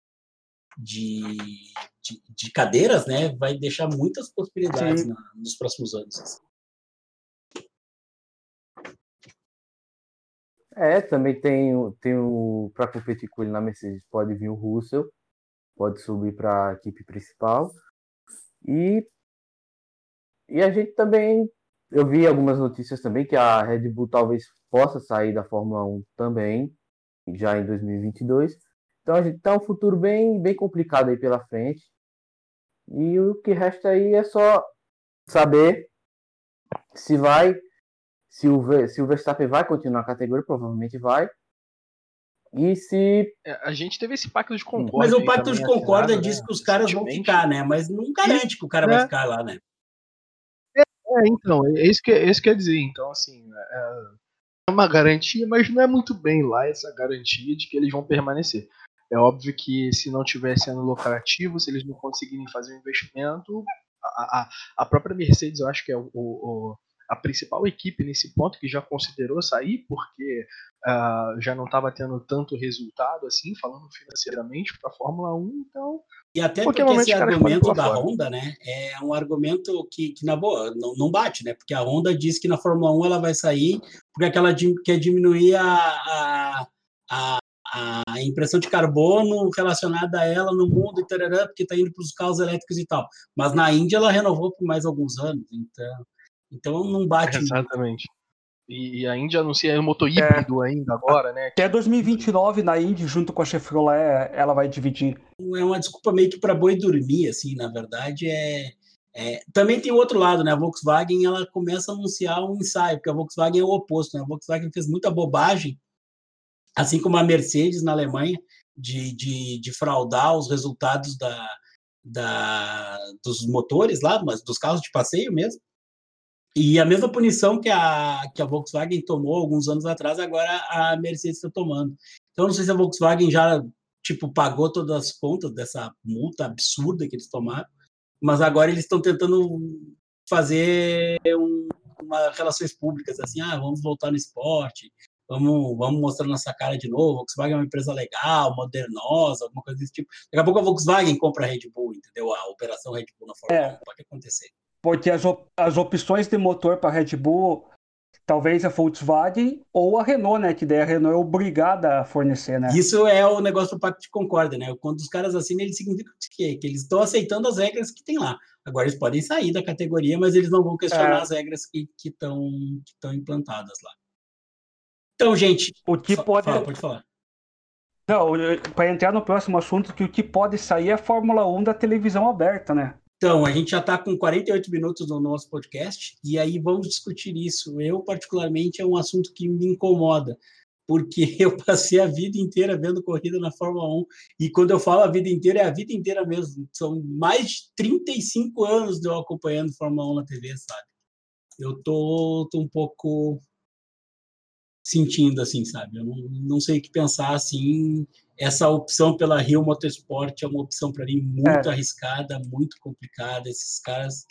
de, de, de cadeiras, né, vai deixar muitas possibilidades na, nos próximos anos. É, também tem, tem o. Para competir com ele na Mercedes, pode vir o Russell, pode subir para a equipe principal. E, e a gente também. Eu vi algumas notícias também que a Red Bull talvez possa sair da Fórmula 1 também, já em 2022. Então a gente tá um futuro bem, bem complicado aí pela frente. E o que resta aí é só saber se vai se o, se o Verstappen vai continuar a categoria, provavelmente vai. E se. É, a gente teve esse pacto de concórdia. Mas o pacto de concórdia diz né? que os caras vão ficar, né? Mas não garante que o cara é. vai ficar lá, né? É, é, então, é isso que, é isso que quer dizer. Então, assim, é, é uma garantia, mas não é muito bem lá essa garantia de que eles vão permanecer. É óbvio que se não estiver sendo lucrativo, se eles não conseguirem fazer o um investimento, a, a, a, própria Mercedes, eu acho que é o, o a principal equipe nesse ponto que já considerou sair porque uh, já não estava tendo tanto resultado assim, falando financeiramente para a Fórmula 1, então e até porque esse argumento da Honda, né, é um argumento que, que na boa, não, não, bate, né? Porque a Honda diz que na Fórmula 1 ela vai sair porque ela quer diminuir a, a, a, a impressão de carbono relacionada a ela no mundo, tarará, porque está indo para os carros elétricos e tal. Mas na Índia ela renovou por mais alguns anos, então então não bate. Exatamente. E a Índia anuncia o motor é. híbrido é. ainda agora, né? Até 2029 na Indy, junto com a Chevrolet, ela vai dividir. É uma desculpa meio que para boi dormir, assim, na verdade é, é, Também tem o outro lado, né? A Volkswagen ela começa a anunciar um ensaio, porque a Volkswagen é o oposto, né? A Volkswagen fez muita bobagem, assim como a Mercedes na Alemanha, de, de, de fraudar os resultados da, da, dos motores lá, mas dos carros de passeio mesmo. E a mesma punição que a, que a Volkswagen tomou alguns anos atrás, agora a Mercedes está tomando. Então, não sei se a Volkswagen já tipo pagou todas as contas dessa multa absurda que eles tomaram, mas agora eles estão tentando fazer um, uma relações públicas assim, ah, vamos voltar no esporte, vamos, vamos mostrar nossa cara de novo. A Volkswagen é uma empresa legal, modernosa, alguma coisa desse tipo. Daqui a pouco a Volkswagen compra a Red Bull, entendeu? A operação Red Bull na Fórmula é. 1 pode acontecer. Porque as, op as opções de motor para Red Bull, talvez a Volkswagen ou a Renault, né? Que daí a Renault é obrigada a fornecer, né? Isso é o negócio do Pacto de Concórdia, né? Quando os caras assinam, eles significa que, que eles estão aceitando as regras que tem lá. Agora eles podem sair da categoria, mas eles não vão questionar é. as regras que estão que implantadas lá. Então, gente. O que pode. Fala, pode falar. Não, para entrar no próximo assunto, que o que pode sair é a Fórmula 1 da televisão aberta, né? Então, a gente já está com 48 minutos no nosso podcast e aí vamos discutir isso. Eu, particularmente, é um assunto que me incomoda, porque eu passei a vida inteira vendo corrida na Fórmula 1 e quando eu falo a vida inteira, é a vida inteira mesmo. São mais de 35 anos de eu acompanhando Fórmula 1 na TV, sabe? Eu tô, tô um pouco sentindo, assim, sabe? Eu não, não sei o que pensar, assim. Essa opção pela Rio Motorsport é uma opção, para mim, muito é. arriscada, muito complicada. Esses caras,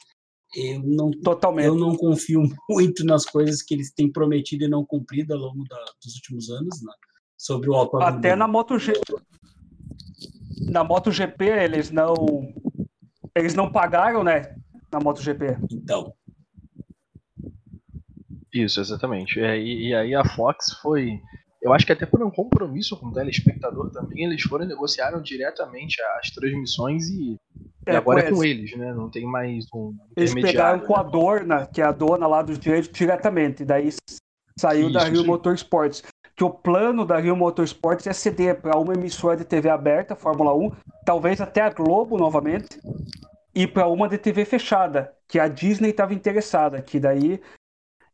eu não, Totalmente. eu não confio muito nas coisas que eles têm prometido e não cumprido ao longo da, dos últimos anos, né? sobre o autódromo. Até na MotoGP, na MotoGP eles não eles não pagaram, né? Na MotoGP. Então, Isso, exatamente. É, e, e aí a Fox foi. Eu acho que até por um compromisso com o telespectador também, eles foram e negociaram diretamente as transmissões e, e É, agora é com eles, né? Não tem mais um Eles pegaram intermediário. com a Dorna, que é a dona lá dos direitos, diretamente. Daí saiu da Isso, Rio isso aí. Motorsports. Que o plano da Rio Motorsports é ceder para uma emissora de TV aberta, Fórmula 1, talvez até a Globo novamente, e para uma de TV fechada, que a Disney estava interessada, que daí.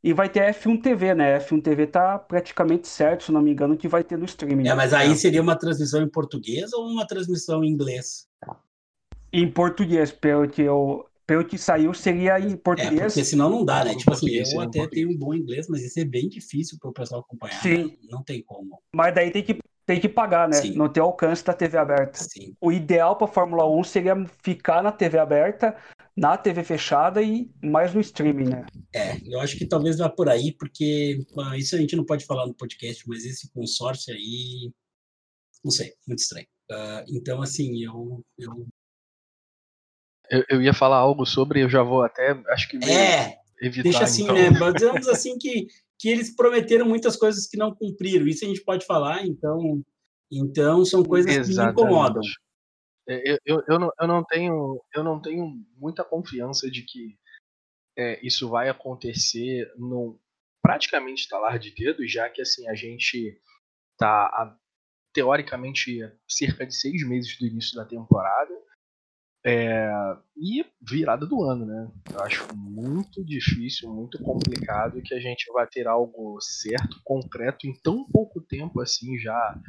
E vai ter F1 TV, né? F1 TV tá praticamente certo, se não me engano, que vai ter no streaming. é, mas aí seria uma transmissão em português ou uma transmissão em inglês? Em português, pelo que eu. Pelo que saiu, seria em É, português. porque senão não dá, né? Tipo assim, eu até português. tenho um bom inglês, mas isso é bem difícil para o pessoal acompanhar. Sim. né? Não tem como. Mas daí tem que, tem que pagar, né? Sim. Não tem alcance da TV aberta. Sim. O ideal para Fórmula 1 seria ficar na TV aberta, na TV fechada e mais no streaming, né? É, eu acho que talvez vá por aí, porque isso a gente não pode falar no podcast, mas esse consórcio aí, não sei, muito estranho. Ah, então, assim, eu, eu Eu, eu ia falar algo sobre, eu já vou até, acho que meio é, evitar. deixa assim, então. né? Mas Digamos assim que, que eles prometeram muitas coisas que não cumpriram. Isso a gente pode falar, então, então são coisas que me Exatamente. incomodam. É, Eu, eu, eu, não, eu, não tenho, eu não tenho muita confiança de que é, isso vai acontecer no praticamente estalar de dedos, já que assim a gente tá a, teoricamente cerca de seis meses do início da temporada é, e virada do ano, né? Eu acho muito difícil, muito complicado que a gente vai ter algo certo, concreto em tão pouco tempo assim já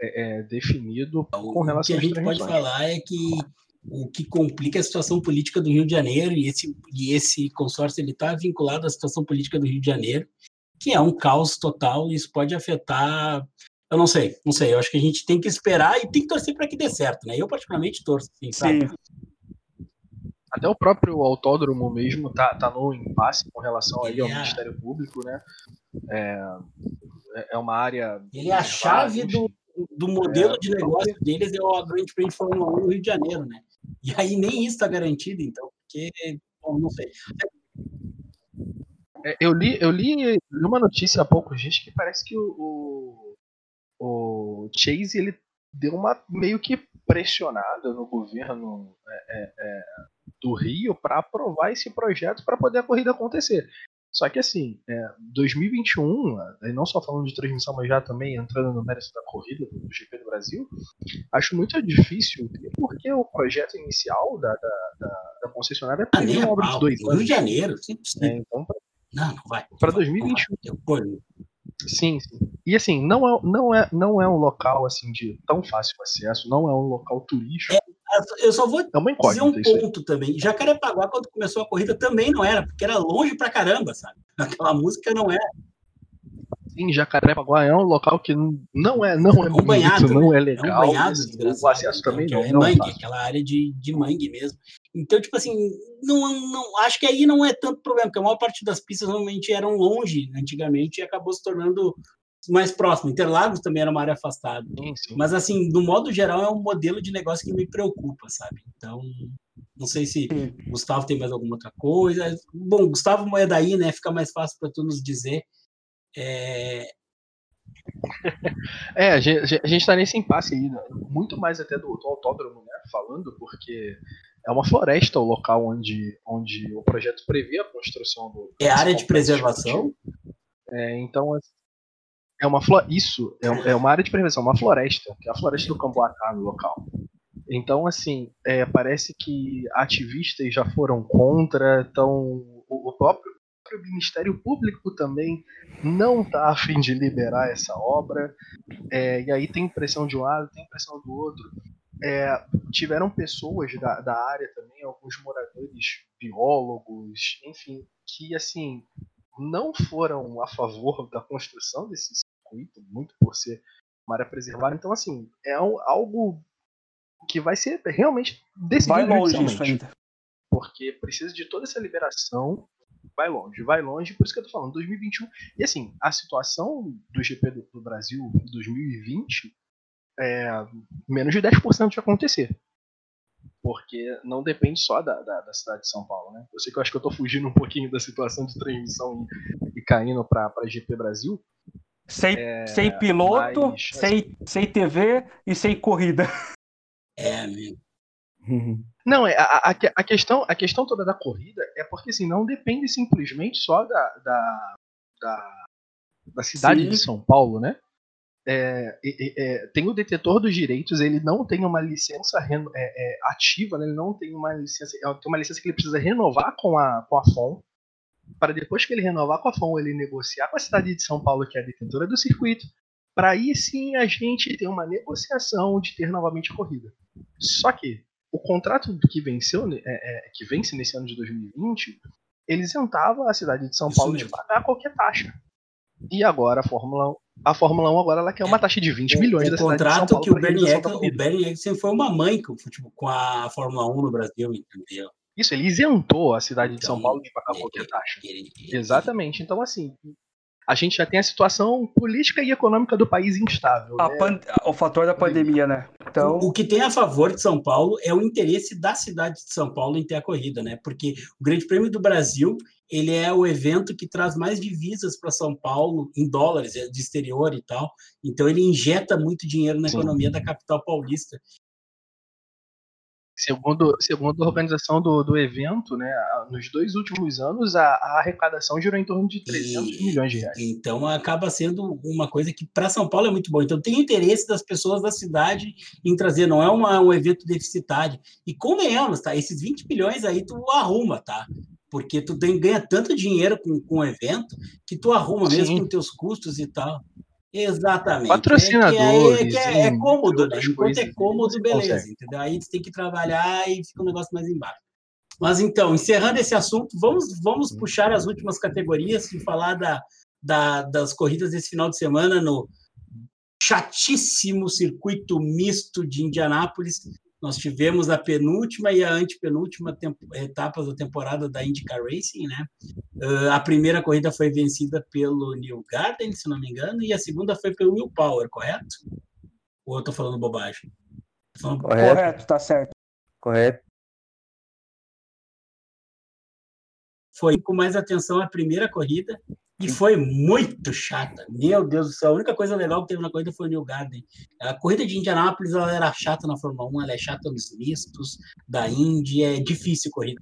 é, é, definido com O relação que a gente pode falar é que o que complica é a situação política do Rio de Janeiro e esse, e esse consórcio ele está vinculado à situação política do Rio de Janeiro, que é um caos total e isso pode afetar. Eu não sei, não sei. Eu acho que a gente tem que esperar e tem que torcer para que dê certo, né? Eu particularmente torço, assim, sabe? Sim. Até o próprio autódromo mesmo tá, tá no impasse com relação aí ao é- Ministério Público, né? É, é uma área. Ele é a chave do, do modelo de negócio deles é o Grande Prêmio de Fórmula 1 no Rio de Janeiro, né? E aí nem isso está garantido, então, porque, bom, não sei. É, eu li, eu li, li uma notícia há poucos dias que parece que o, o, o Chase ele deu uma meio que pressionada no governo é, é, é, do Rio para aprovar esse projeto para poder a corrida acontecer. Só que assim, é, 2021, aí não só falando de transmissão, mas já também entrando no mérito da corrida do GP do Brasil, acho muito difícil, porque o projeto inicial da, da, da, da concessionária Ah, nem previa a uma obra de dois No Rio anos. de Janeiro, 100%. né? Então, Não, não vai. Pra não 2021. não vai. Eu ponho. Sim, sim. E assim, não é, não é, não é um local assim de tão fácil acesso, não é um local turístico. Eu só vou É dizer um isso aí. ponto também. Jacarepaguá, quando começou a corrida, também não era, porque era longe pra caramba, sabe? Aquela música não é. Sim, Jacarepaguá é um local que não é, não é um bonito, banhado, não é É um legal. banhado e, assim, desgraçado. o acesso também não, é não é mangue, aquela área de, de mangue mesmo. Então, tipo assim, não, não, acho que aí não é tanto problema, porque a maior parte das pistas normalmente eram longe antigamente e acabou se tornando mais próximo. Interlagos também era uma área afastada. Sim, sim. Mas, assim, no modo geral, é um modelo de negócio que me preocupa, sabe? Então, não sei se o Gustavo tem mais alguma outra coisa. Bom, Gustavo é daí, né? Fica mais fácil para tu nos dizer. É, É, a gente, a gente tá nesse impasse aí, né? muito mais até do, do autódromo, né? Falando, porque é uma floresta o local onde, onde o projeto prevê a construção do. é área de preservação? É, então, é uma isso, é, é uma área de preservação, uma floresta, que é a floresta do Camboatá no local. Então, assim, é, parece que ativistas já foram contra, então o, próprio, o Ministério Público também não está a fim de liberar essa obra. É, e aí tem pressão de um lado, tem pressão do outro. É, tiveram pessoas da, da área também, alguns moradores, biólogos, enfim, que assim não foram a favor da construção desse muito por ser uma área preservada. Então, assim, é um, algo que vai ser realmente decidido Vai longe isso ainda. Porque precisa de toda essa liberação. Vai longe, vai longe, por isso que eu tô falando, 2021. E assim, a situação do GP do, do Brasil em 2020 é menos de 10% de acontecer. Porque não depende só da, da, da cidade de São Paulo, né? Eu sei que eu acho que eu tô fugindo um pouquinho da situação de transmissão e, e caindo pra GP Brasil. Sem, sem piloto, mas- sem, sem TV e sem corrida. É, amigo. Não, é, a, a, a questão, a questão toda da corrida é porque assim, não depende simplesmente só da, da, da, da cidade Sim. de São Paulo, né? É, é, é, tem o detetor dos direitos, ele não tem uma licença reno- é, é, ativa, né? ele não tem uma licença, é, tem uma licença que ele precisa renovar com a, com a FOM, para depois que ele renovar com a FOM, ele negociar com a cidade de São Paulo, que é a detentora do circuito, para aí sim a gente ter uma negociação de ter novamente a corrida. Só que o contrato que venceu, né, é, é, que vence nesse ano de 2020, ele isentava a cidade de São Isso Paulo de mesmo. pagar qualquer taxa. E agora a Fórmula 1, a Fórmula 1 agora ela quer uma taxa de 20 milhões da o cidade de São contrato Paulo que o da Eccleston, o. Bernie Eccleston foi uma mãe com, tipo, com a Fórmula 1 no Brasil, entendeu? Isso, ele isentou a cidade de Então, São Paulo de pagar qualquer taxa. Ele- ele- Exatamente. Então, assim, a gente já tem a situação política e econômica do país instável. A né? pan- O fator da pandemia, né? Então, O que tem a favor de São Paulo é o interesse da cidade de São Paulo em ter a corrida, né? Porque o Grande Prêmio do Brasil ele é o evento que traz mais divisas para São Paulo em dólares, é do exterior e tal. Então ele injeta muito dinheiro na Sim. economia da capital paulista. Segundo, segundo a organização do, do evento, né, nos dois últimos anos, a, a arrecadação girou em torno de 300 E- milhões de reais. Então acaba sendo uma coisa que para São Paulo é muito bom. Então tem interesse das pessoas da cidade em trazer, não é uma- um evento deficitário. E convenhamos, tá? Esses 20 milhões aí tu arruma, tá? Porque tu tem- ganha tanto dinheiro com, com o evento que tu arruma mesmo Sim. com teus custos e tal. Exatamente. Patrocinadores, É, é, é, é entre cômodo, né? Enquanto é coisas, cômodo, você beleza, consegue. entendeu? Aí tu tem que trabalhar e fica um negócio mais embaixo. Mas então, encerrando esse assunto, vamos, vamos puxar as últimas categorias e falar da, da- das corridas desse final de semana no chatíssimo circuito misto de Indianápolis. Nós tivemos a penúltima e a antepenúltima etapas da temporada da IndyCar Racing, né? Ah, a primeira corrida foi vencida pelo Neil Garden, se não me engano, e a segunda foi pelo Will Power, correto? Ou eu estou falando bobagem? Tô falando Correto, correto, tá certo. correto. foi com mais atenção a primeira corrida e foi muito chata. Meu Deus do céu, a única coisa legal que teve na corrida foi o New Garden. A corrida de Indianápolis ela era chata na Fórmula 1, ela é chata nos mistos da Indy, é difícil corrida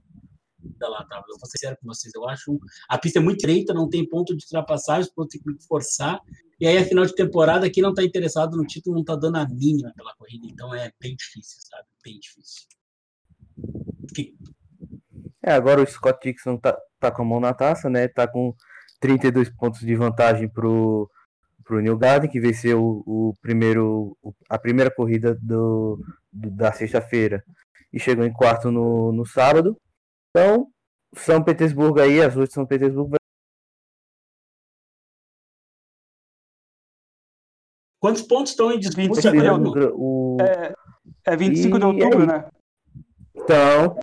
lá, tá? Eu vou ser sério com vocês, eu acho a pista é muito estreita, não tem ponto de ultrapassagem, os pontos tem que forçar. E aí, a final de temporada, quem não está interessado no título não está dando a mínima pela corrida, então é bem difícil, sabe? Bem difícil. Que- É, agora o Scott Dixon tá, tá com a mão na taça, né? Tá com 32 pontos de vantagem pro, pro New Garden, que venceu o, o primeiro, o- a primeira corrida do, do- da sexta-feira e chegou em quarto no, no sábado. Então, São Petersburgo aí, as ruas de São Petersburgo vai Quantos pontos estão em? 25 de outubro. o, É 25 de E outubro, aí? né? Então,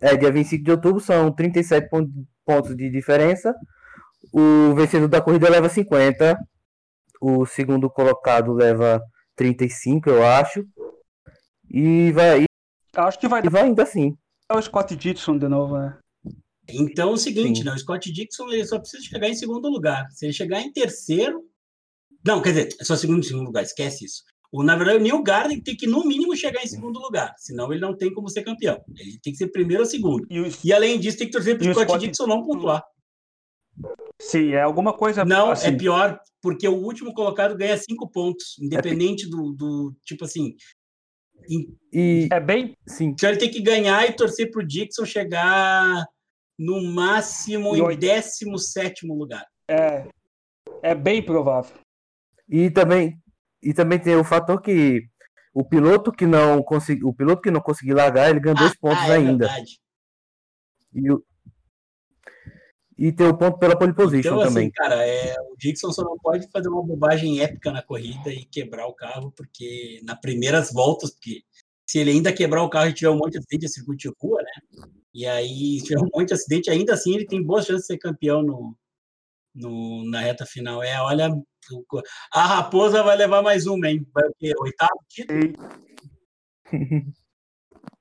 é dia 25 de outubro, são 37 pon- pontos de diferença. O vencedor da corrida leva 50. O segundo colocado leva 35, eu acho. E vai, Acho que vai e vai ainda assim. dar o Scott Dixon de novo, né? Então é o seguinte, Sim. né? O Scott Dixon ele só precisa chegar em segundo lugar. Se ele chegar em terceiro. Não, quer dizer, é só segundo e segundo lugar, esquece isso. O, na verdade, o Neil Garden tem que, no mínimo, chegar em segundo lugar. Senão ele não tem como ser campeão. Ele tem que ser primeiro ou segundo. E o, E além disso, tem que torcer para o o Scott Scott- Dixon não pontuar. Sim, é alguma coisa Não, assim. é pior, porque o último colocado ganha cinco pontos, independente do, do tipo assim. em- E É bem, sim, Então ele tem que ganhar e torcer para o Dixon chegar no máximo Em em oito. 17 lugar. é, é bem provável. e também e também tem o fator que o piloto que não consegui, o piloto que não conseguir largar, ele ganha dois pontos Ah, é ainda. verdade. E, o- e ter o ponto pela pole position então, também. Assim, cara, é, o Dixon só não pode fazer uma bobagem épica na corrida e quebrar o carro, porque nas primeiras voltas, porque se ele ainda quebrar o carro e tiver um monte de acidente, é circuito de rua, né? E aí, se tiver um monte de acidente, ainda assim ele tem boas chances de ser campeão no, no, na reta final. É, olha, a Raposa vai levar mais uma, hein? Vai o quê? Oitavo título?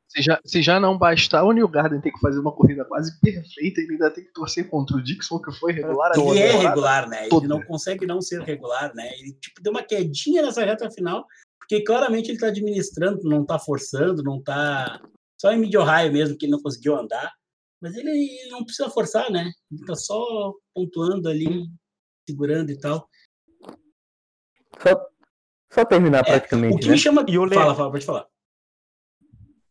Se já, se já não bastar o New Garden tem que fazer uma corrida quase perfeita, ele ainda tem que torcer contra o Dixon, que foi regular. Ele é regular, né? Ele não consegue não ser regular, né? Ele tipo, deu uma quedinha nessa reta final, porque claramente ele está administrando, não está forçando, não está Só em mid-ohio mesmo, que ele não conseguiu andar. Mas ele não precisa forçar, né? Ele tá só pontuando ali, segurando e tal. Só, só terminar é, praticamente. O que né? me chama. E o Le... Fala, fala, pode falar.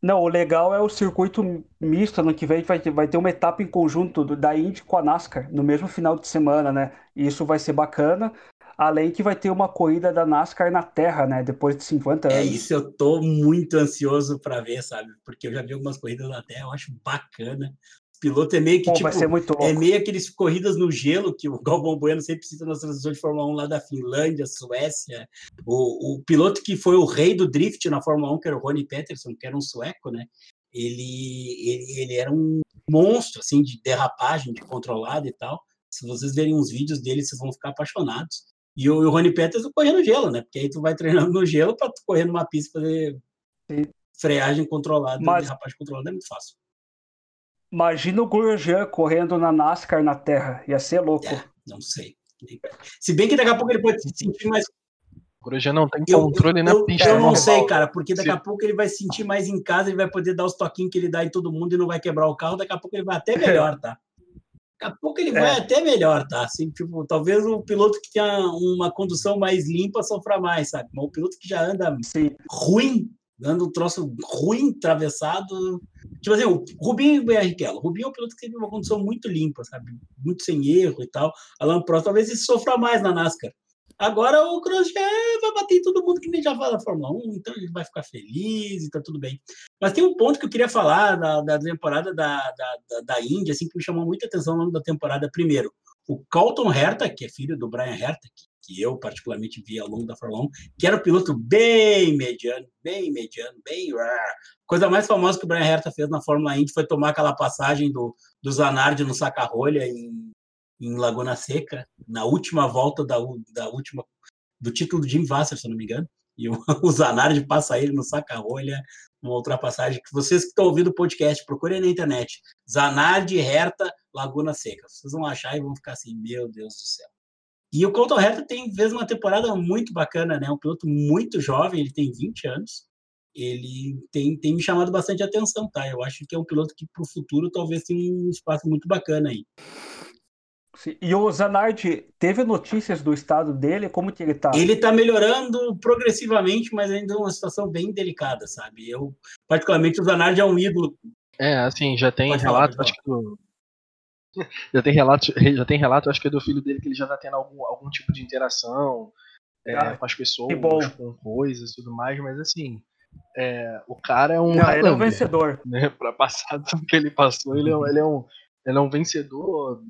Não, o legal é o circuito misto. Ano que vem vai ter, vai ter uma etapa em conjunto do, da Indy com a NASCAR no mesmo final de semana, né? E isso vai ser bacana. Além que vai ter uma corrida da NASCAR na Terra, né? Depois de 50 É anos. isso, eu tô muito ansioso para ver, sabe? Porque eu já vi algumas corridas na Terra, eu acho bacana. Piloto é meio que Pô, tipo, vai ser muito louco. é meio aqueles corridas no gelo que o Galvão Bueno sempre cita nas transmissões de Fórmula 1 lá da Finlândia, Suécia. O, o piloto que foi o rei do drift na Fórmula 1, que era o Ronnie Peterson, que era um sueco, né? Ele, ele, ele era um monstro, assim, de derrapagem, de controlado e tal. Se vocês verem uns vídeos dele, vocês vão ficar apaixonados. E o, o Rony Peterson correndo gelo, né? Porque aí tu vai treinando no gelo para tu correr numa pista fazer Sim. freagem controlada, Mas- derrapagem controlada é muito fácil. Imagina o Grosjean correndo na NASCAR na Terra. Ia ser louco. É, não sei. Se bem que daqui a pouco ele pode se sentir mais. O Grosjean não tem Eu, controle na eu, pista. eu não né? sei, cara, porque daqui Se- a pouco ele vai se sentir mais em casa, ele vai poder dar os toquinhos que ele dá em todo mundo e não vai quebrar o carro. Daqui a pouco ele vai até melhor, tá? Daqui a pouco ele vai É. até melhor, tá? Assim, tipo, talvez o piloto que tenha uma condução mais limpa sofra mais, sabe? Mas o piloto que já anda Sim. ruim, dando um troço ruim, atravessado. Tipo assim, o Rubinho Barrichello. O Rubinho é um piloto que teve uma condição muito limpa, sabe? Muito sem erro e tal. Alan Prost talvez ele sofra mais na NASCAR. Agora o Grosjean vai bater em todo mundo que nem já fala da Fórmula 1, então ele vai ficar feliz e tá tudo bem. Mas tem um ponto que eu queria falar da, da temporada da, da, da, da Índia, assim, que me chamou muita atenção ao longo da temporada. Primeiro, o Colton Herta, que é filho do Brian Herta, que, que eu particularmente vi ao longo da Fórmula 1, que era um piloto bem mediano, bem mediano, bem. rar. Coisa mais famosa que o Brian Herta fez na Fórmula Indy foi tomar aquela passagem do, do Zanardi no saca-rolha em, em Laguna Seca, na última volta da, da última do título do Jim Vasser, se não me engano. E o, o Zanardi passa ele no saca-rolha, uma ultrapassagem que vocês que estão ouvindo o podcast, procurem na internet. Zanardi, Herta, Laguna Seca. Vocês vão achar e vão ficar assim, meu Deus do céu. E o Colton Herta tem fez uma temporada muito bacana, né? Um piloto muito jovem, ele tem 20 anos. Ele tem, tem me chamado bastante atenção, tá? Eu acho que é um piloto que para o futuro talvez tenha um espaço muito bacana aí. Sim. E o Zanardi teve notícias do estado dele? Como que ele tá? Ele tá melhorando progressivamente, mas ainda é uma situação bem delicada, sabe? Eu, particularmente, o Zanardi é um ídolo. É, assim, já tem Pode falar, relato, pode acho que do. Já tem relato, já tem relato, acho que é do filho dele que ele já tá tendo algum, algum tipo de interação é, com as pessoas, com coisas e tudo mais, mas assim, é, o cara é um Não, ele é um Highlander, vencedor. né? Pra passar tudo que ele passou, ele é, ele é um, ele é um vencedor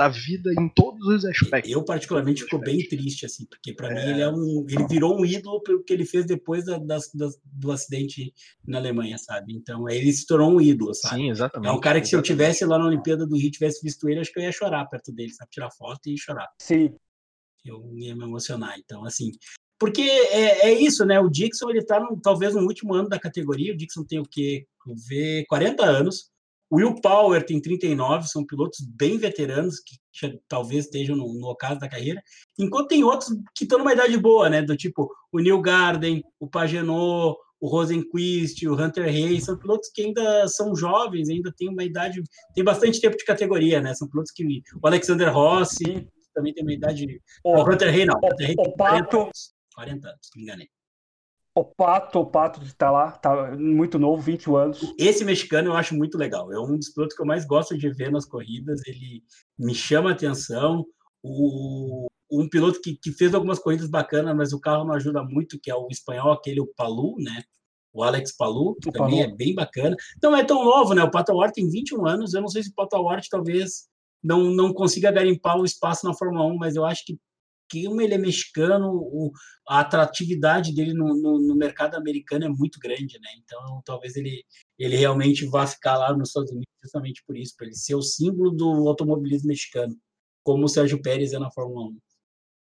da vida em todos os aspectos. Eu, particularmente, fico bem triste, assim, porque para mim ele é um. Ele virou um ídolo pelo que ele fez depois da- das- das- do acidente na Alemanha, sabe? Então, ele se tornou um ídolo, sabe? Sim, exatamente. É um cara que se eu tivesse lá na Olimpíada do Rio, tivesse visto ele, acho que eu ia chorar perto dele, sabe? Tirar foto e chorar. Sim. eu ia me emocionar. Então, assim, porque é, é isso, né? O Dixon, ele tá no, talvez no último ano da categoria. O Dixon tem o quê? Vê 40 anos. Will Power tem 39, são pilotos bem veteranos que já, talvez estejam no, no ocaso da carreira. Enquanto tem outros que estão numa idade boa, né? Do tipo o Neil Garden, o Pagenot, o Rosenquist, o Hunter Hayes, são pilotos que ainda são jovens, ainda têm uma idade, tem bastante tempo de categoria, né? São pilotos que o Alexander Rossi também tem uma idade O, o Hunter Hay não. o- Hunter Hay o tem 40 Pato- anos. 40 anos, me enganei. O Pato, o Pato tá lá, tá muito novo, 21 anos. Esse mexicano eu acho muito legal. É um dos pilotos que eu mais gosto de ver nas corridas. Ele me chama a atenção. O, um piloto que, que fez algumas corridas bacanas, mas o carro não ajuda muito, que é o espanhol, aquele o Palu, né? O Alex Palu, que O também Palou. é bem bacana. Não é tão novo, né? O Pato Ward tem 21 anos. Eu não sei se o Pato Ward talvez não, não consiga garimpar o espaço na Fórmula 1, mas eu acho que como ele é mexicano, o, a atratividade dele no, no, no, mercado americano é muito grande, né? Então, talvez ele, ele realmente vá ficar lá nos Estados Unidos justamente por isso, para ele ser o símbolo do automobilismo mexicano, como o Sérgio Pérez é na Fórmula 1.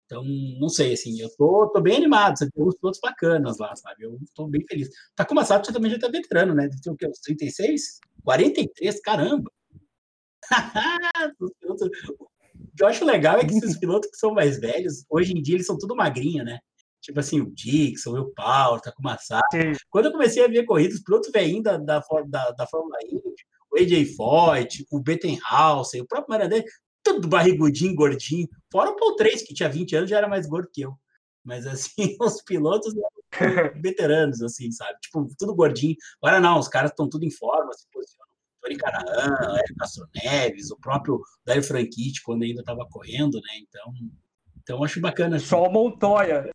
Então, não sei, assim, eu tô, tô bem animado, você tem uns pilotos bacanas lá, sabe? Eu tô bem feliz. Sabe, você também já tá veterano, né? Tem o quê? Uns 36? 43? Caramba! o que eu acho legal é que esses pilotos que são mais velhos, hoje em dia eles são tudo magrinho, né? Tipo assim, o Dixon, o Paulo, Takuma Sato. Quando eu comecei a ver corridas, os pilotos velhinhos da, da, da, da Fórmula Indy, o AJ Foyt, o Bettenhausen, o próprio Maranelli, tudo barrigudinho, gordinho. Fora o Paul 3, que tinha 20 anos, já era mais gordo que eu. Mas, assim, os pilotos veteranos, assim, sabe? Tipo, tudo gordinho. Agora não, os caras estão tudo em forma, se posicionam. Tony Canaã, Hélio Castro Neves, o próprio Dario Franchitti, quando ainda estava correndo, né? Então, então acho bacana. Assim. Só o Montoya.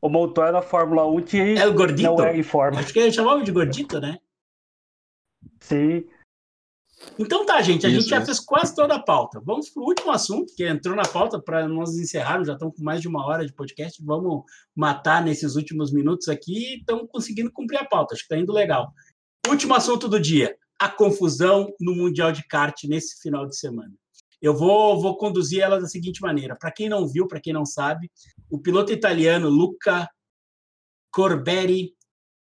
O Montoya na Fórmula 1 que é o gordito? não era em forma. Acho que ele chamava de gordito, né? Sim. Então tá, gente, a isso, gente já fez quase toda a pauta. Vamos para o último assunto que entrou na pauta para nós encerrarmos. Já estamos com mais de uma hora de podcast. Vamos matar nesses últimos minutos aqui. Estamos conseguindo cumprir a pauta. Acho que está indo legal. Último assunto do dia: a confusão no Mundial de Kart nesse final de semana. Eu vou, vou conduzir ela da seguinte maneira. Para quem não viu, para quem não sabe, o piloto italiano Luca Corberi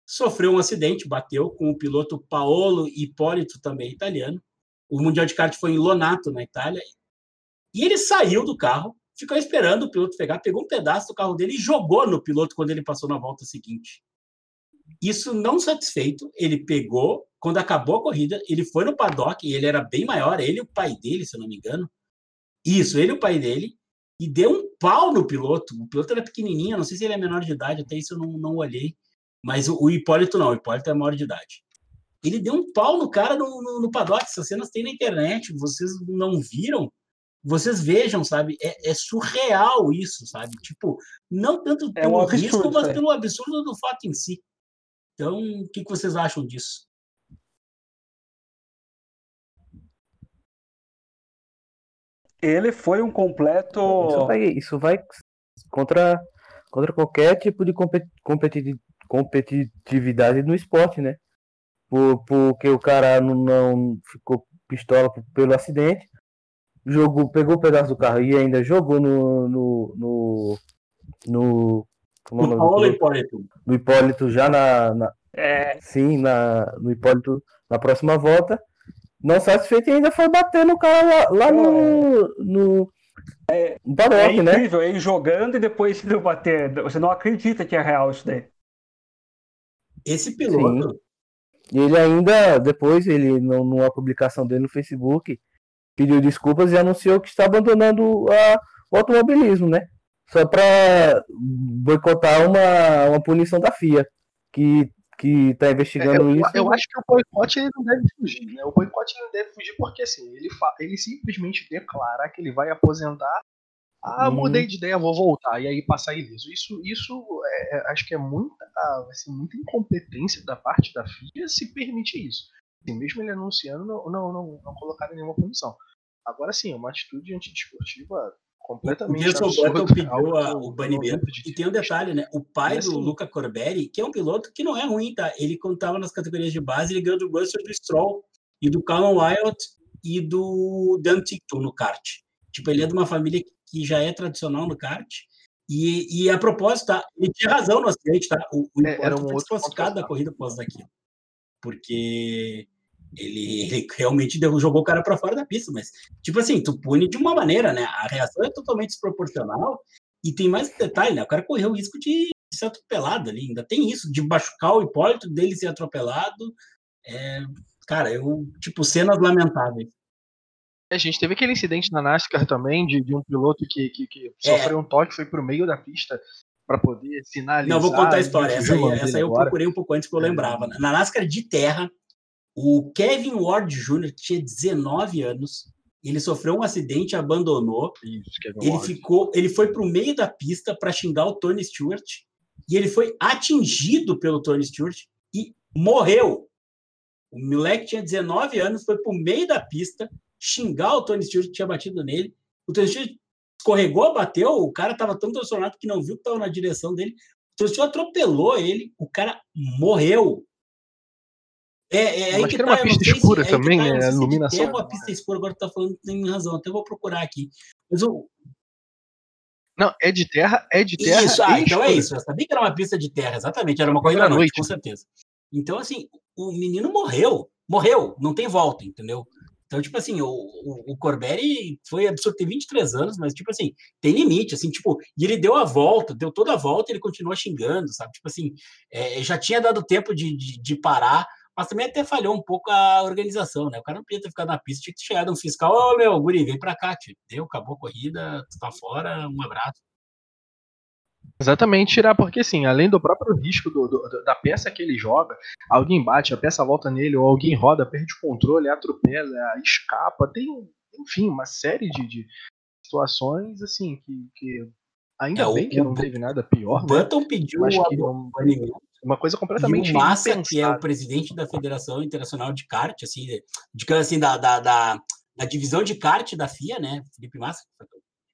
sofreu um acidente, bateu com o piloto Paolo Ippolito, também italiano. O Mundial de Kart foi em Lonato, na Itália. E ele saiu do carro, ficou esperando o piloto pegar, pegou um pedaço do carro dele e jogou no piloto quando ele passou na volta seguinte. Isso não satisfeito, ele pegou, quando acabou a corrida, ele foi no paddock, e ele era bem maior, ele e o pai dele, se eu não me engano. Isso, ele e o pai dele, e deu um pau no piloto. O piloto era pequenininho, não sei se ele é menor de idade, até isso eu não, não olhei. Mas o, o Hipólito não, o Hipólito é maior de idade. Ele deu um pau no cara no, no, no paddock. Essas cenas tem na internet, vocês não viram? Vocês vejam, sabe? É, é surreal isso, sabe? Tipo, não tanto é pelo um absurdo, risco, mas é. pelo absurdo do fato em si. Então, o que, que vocês acham disso? Ele foi um completo. Isso vai, isso vai contra, contra qualquer tipo de competitividade no esporte, né? Por, porque o cara não, não ficou pistola pelo acidente, jogou, pegou o um pedaço do carro e ainda jogou no. no, no, no como no Paulo Hipólito. No Hipólito já na. na é. Sim, na, no Hipólito na próxima volta. Não satisfeito e ainda foi bater no cara lá, lá no, no, é, paddock, é né? incrível, né? ele jogando e depois se deu bater. Você não acredita que é real isso daí. Esse piloto. Sim. E ele ainda, depois, ele, numa publicação dele no Facebook, pediu desculpas e anunciou que está abandonando a, o automobilismo, né? Só para boicotar uma, uma punição da FIA, que que está investigando é, eu, isso. Eu acho que o boicote ele não deve fugir, né? O boicote não deve fugir porque assim, ele, ele simplesmente declara que ele vai aposentar. Ah, hum. mudei de ideia, vou voltar. E aí passar ileso. Isso, isso é, é, acho que é muita, vai ser muita incompetência da parte da FIA se permite isso. Assim, mesmo ele anunciando, não, não, não, não colocar nenhuma punição. Agora sim, uma atitude antidesportiva completamente. O Wilson Button pediu a, o banimento. E tem um detalhe, né? O pai do assim, Luca Corberi, que é um piloto que não é ruim, tá? Ele contava nas categorias de base, ele ganhou do Russell do Stroll e do Callum Wyatt e do Dan Tickton no kart. Tipo, ele é de uma família que já é tradicional no kart. E, e a propósito, tá? ele tinha razão no acidente, tá? O, o é, era um outro classificado da corrida após daquilo. Porque ele, ele realmente deu, jogou o cara para fora da pista, mas, tipo assim, tu pune de uma maneira, né? A reação é totalmente desproporcional e tem mais um detalhe, né? O cara correu o risco de ser atropelado ali, ainda tem isso, de machucar o Hipólito, dele ser atropelado. É, cara, eu, tipo, cenas lamentáveis. A gente teve aquele incidente na NASCAR também, de, de um piloto que, que, que é. sofreu um toque, foi pro meio da pista para poder sinalizar. Não, vou contar a história. Essa, aí, essa aí eu procurei um pouco antes que eu lembrava. Na NASCAR de terra, o Kevin Ward Jr., tinha 19 anos, ele sofreu um acidente, abandonou. Isso, ele Ward. ficou, ele foi para o meio da pista para xingar o Tony Stewart e ele foi atingido pelo Tony Stewart e morreu. O moleque tinha 19 anos, foi para o meio da pista, xingar o Tony Stewart que tinha batido nele. O Tony Stewart escorregou, bateu, o cara estava tão transtornado que não viu que estava na direção dele. O Tony Stewart atropelou ele, o cara morreu. É, é aí Mas que tem tá, uma eu pista se- escura aí tá, também, eu é, sei se de iluminação. terra ou a pista escura, agora tu tá falando tem razão, até vou procurar aqui. Mas o, Não, é de terra, é de terra. isso, ah, então é escura. isso. Eu sabia que era uma pista de terra, exatamente. Era uma corrida à noite, noite. com certeza. Então, assim, o menino morreu. Morreu, não tem volta, entendeu? Então, tipo assim, o, o, o Corberi foi absurdo, tem 23 anos, mas, tipo assim, tem limite, assim, tipo, e ele deu a volta, deu toda a volta e ele continua xingando, sabe? Tipo assim, é, já tinha dado tempo de, de, de parar, mas também até falhou um pouco a organização, né? O cara não podia ter ficado na pista, tinha que ter chegado um fiscal, ô, meu, guri, vem pra cá, tio. Deu, acabou a corrida, tu tá fora, um abraço. Exatamente, tirar, porque assim, além do próprio risco do- do- da peça que ele joga, alguém bate, a peça volta nele, ou alguém roda, perde o controle, atropela, escapa, tem, enfim, uma série de, de situações, assim, que, que ainda É, o- bem que o não Bu- teve nada O pior, né? Button pediu a que não- uma coisa E completamente o Massa, que é impensada. o presidente da Federação Internacional de Kart, assim, de, de- assim da, da, da, da divisão de kart da FIA, né? Felipe Massa,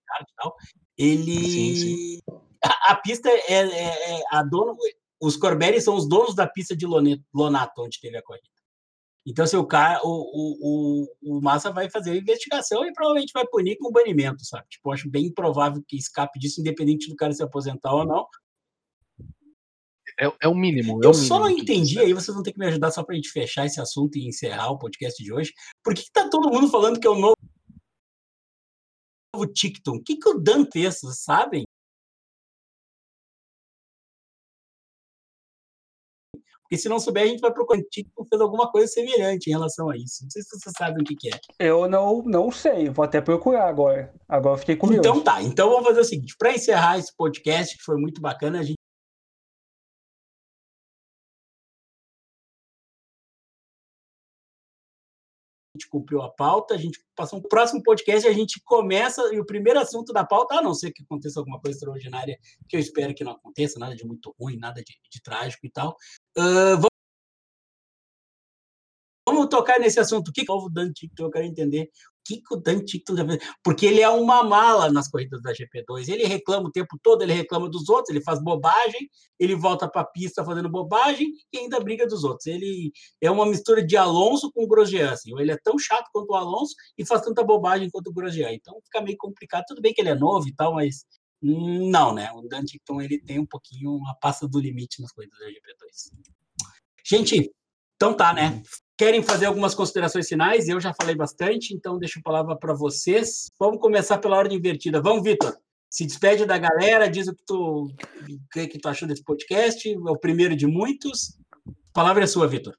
kart e tal, ele. Sim, A, a pista é, é- é a dono. Os Corberi são os donos da pista de Lonato, onde teve a corrida. Então, assim, o, cara, o, o, o, Massa vai fazer a investigação e provavelmente vai punir com banimento, sabe? Tipo, eu acho bem improvável que escape disso, independente do cara se aposentar ou não. É, é o mínimo. é Eu o só não mínimo entendi, precisa. aí vocês vão ter que me ajudar só pra gente fechar esse assunto e encerrar o podcast de hoje. Por que, que tá todo mundo falando que é o novo, novo TikTok? O que, que o Dan fez, vocês sabem? Porque se não souber, a gente vai procurar. O TikTok fez alguma coisa semelhante em relação a isso. Não sei se vocês sabem o que, que é. Eu não, não sei, vou até procurar agora. Agora eu fiquei curioso. Então tá, então vamos fazer o seguinte: para encerrar esse podcast, que foi muito bacana, a gente. Gente cumpriu a pauta, a gente passou um próximo podcast e a gente começa, e o primeiro assunto da pauta, a não ser que aconteça alguma coisa extraordinária, que eu espero que não aconteça, nada de muito ruim, nada de, de trágico e tal. Ah, vamos, vamos tocar nesse assunto. O que, o novo Dan TikTok? Eu quero entender que, o Dan TikTok deve fazer. Porque ele é uma mala nas corridas da GP2. Ele reclama o tempo todo, ele reclama dos outros, ele faz bobagem, ele volta para a pista fazendo bobagem e ainda briga dos outros. Ele é uma mistura de Alonso com Grosjean. Assim. Ele é tão chato quanto o Alonso e faz tanta bobagem quanto o Grosjean. Então fica meio complicado. Tudo bem que ele é novo e tal, mas não, né? O Dan Tickton ele tem um pouquinho a passa do limite nas corridas da GP2. Gente, então tá, né? Querem fazer algumas considerações finais? Eu já falei bastante, então deixo a palavra para vocês. Vamos começar pela ordem invertida. Vamos, Vitor. Se despede da galera, diz o que tu, que, tu achou desse podcast. É o primeiro de muitos. A palavra é sua, Vitor.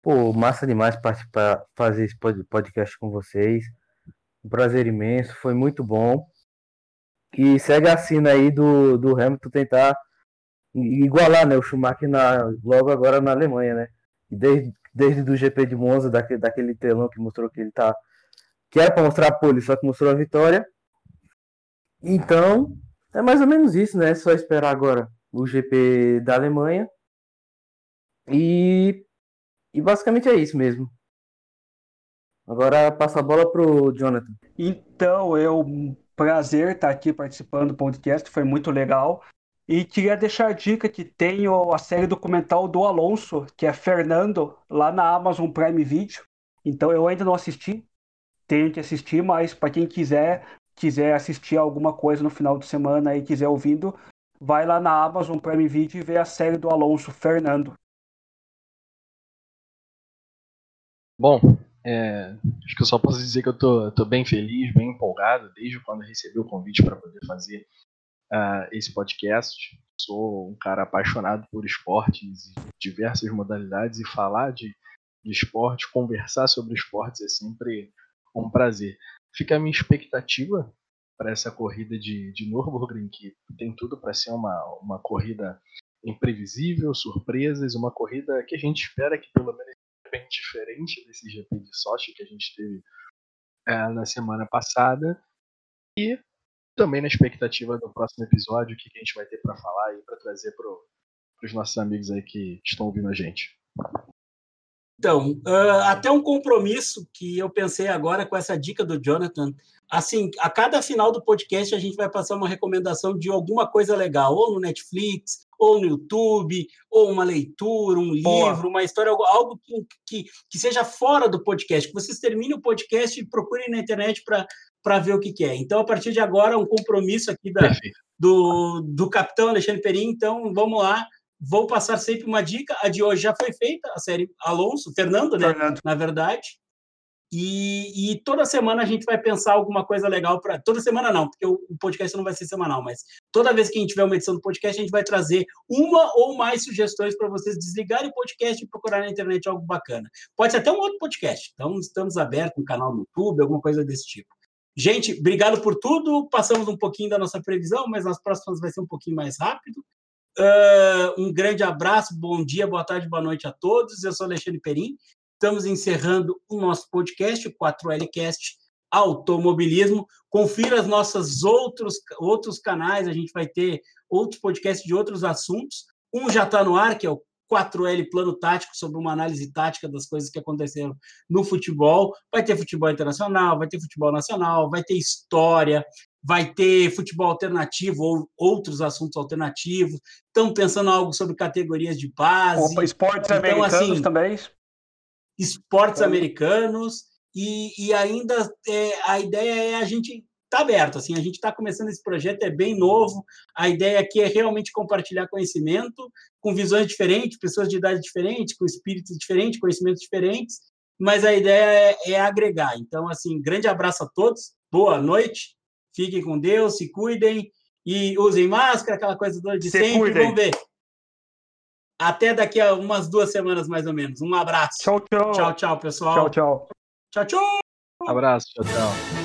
Pô, massa demais participar, fazer esse pod- podcast com vocês. Um prazer imenso, foi muito bom. E segue a sina aí do, do Hamilton tentar igualar né, o Schumacher na, logo agora na Alemanha, né? E Desde, desde do GP de Monza, daquele, daquele telão que mostrou que ele tá. Que era para mostrar a pole, só que mostrou a vitória. Então, é mais ou menos isso, né? É só esperar agora o GP da Alemanha. E e basicamente é isso mesmo. Agora passa a bola pro Jonathan. Então, um prazer estar aqui participando do podcast, foi muito legal. E queria deixar a dica que tem a série documental do Alonso, que é Fernando, lá na Amazon Prime Video. Então, eu ainda não assisti, tenho que assistir, mas para quem quiser, quiser assistir alguma coisa no final de semana e quiser ouvindo, vai lá na Amazon Prime Video e vê a série do Alonso, Fernando. Bom, é, acho que eu só posso dizer que eu tô, tô bem feliz, bem empolgado, desde quando recebi o convite para poder fazer ah, esse podcast. Sou um cara apaixonado por esportes e diversas modalidades e falar de, de esporte, conversar sobre esportes é sempre um prazer. Fica a minha expectativa para essa corrida de, de Nürburgring, que tem tudo para ser uma, uma corrida imprevisível, surpresas, uma corrida que a gente espera que pelo menos bem diferente desse GP de Sochi que a gente teve é, na semana passada. E também na expectativa do próximo episódio, o que, a gente vai ter para falar e para trazer para os nossos amigos aí que estão ouvindo a gente. Então, uh, até um compromisso que eu pensei agora com essa dica do Jonathan. Assim, a cada final do podcast a gente vai passar uma recomendação de alguma coisa legal, ou no Netflix, ou no YouTube, ou uma leitura, um Boa. livro, uma história, algo que, que, que, seja fora do podcast. Que vocês terminem o podcast e procurem na internet para ver o que, que, é. Então, a partir de agora, um compromisso aqui da, do, do capitão Alexandre Perim. Então, vamos lá vou passar sempre uma dica. A de hoje já foi feita, a série Alonso, Fernando, né? Fernando. Na verdade. E, e, toda semana a gente vai pensar alguma coisa legal para. Toda semana não, porque o, o, podcast não vai ser semanal, mas toda vez que a gente tiver uma edição do podcast, a gente vai trazer uma ou mais sugestões para vocês desligarem o podcast e procurar na internet algo bacana. Pode ser até um outro podcast. Então, estamos abertos no canal no YouTube, alguma coisa desse tipo. Gente, obrigado por tudo. Passamos um pouquinho da nossa previsão, mas nas próximas vai ser um pouquinho mais rápido. Uh, um grande abraço, bom dia, boa tarde, boa noite a todos. Eu sou Alexandre Perim. Estamos encerrando o nosso podcast, o 4Lcast Automobilismo. Confira os nossos outros, outros canais, a gente vai ter outros podcasts de outros assuntos. Um já está no ar, que é o 4L Plano Tático, sobre uma análise tática das coisas que aconteceram no futebol. Vai ter futebol internacional, vai ter futebol nacional, vai ter história, vai ter futebol alternativo ou outros assuntos alternativos. Estão pensando algo sobre categorias de base. Opa, esportes então, americanos assim, também. Esportes é. americanos. E, e ainda é, a ideia é a gente tá aberto, assim, a gente está começando esse projeto, é bem novo, a ideia aqui é realmente compartilhar conhecimento com visões diferentes, pessoas de idade diferente, com espíritos diferentes, conhecimentos diferentes, mas a ideia é, é agregar. Então, assim, grande abraço a todos, boa noite, Fiquem com Deus, se cuidem e usem máscara, aquela coisa toda de se sempre. Cuidem. Vamos ver. Até daqui a umas duas semanas, mais ou menos. Um abraço. Tchau, tchau. Tchau, tchau, pessoal. Tchau, tchau. Tchau, tchau. Abraço, tchau, tchau.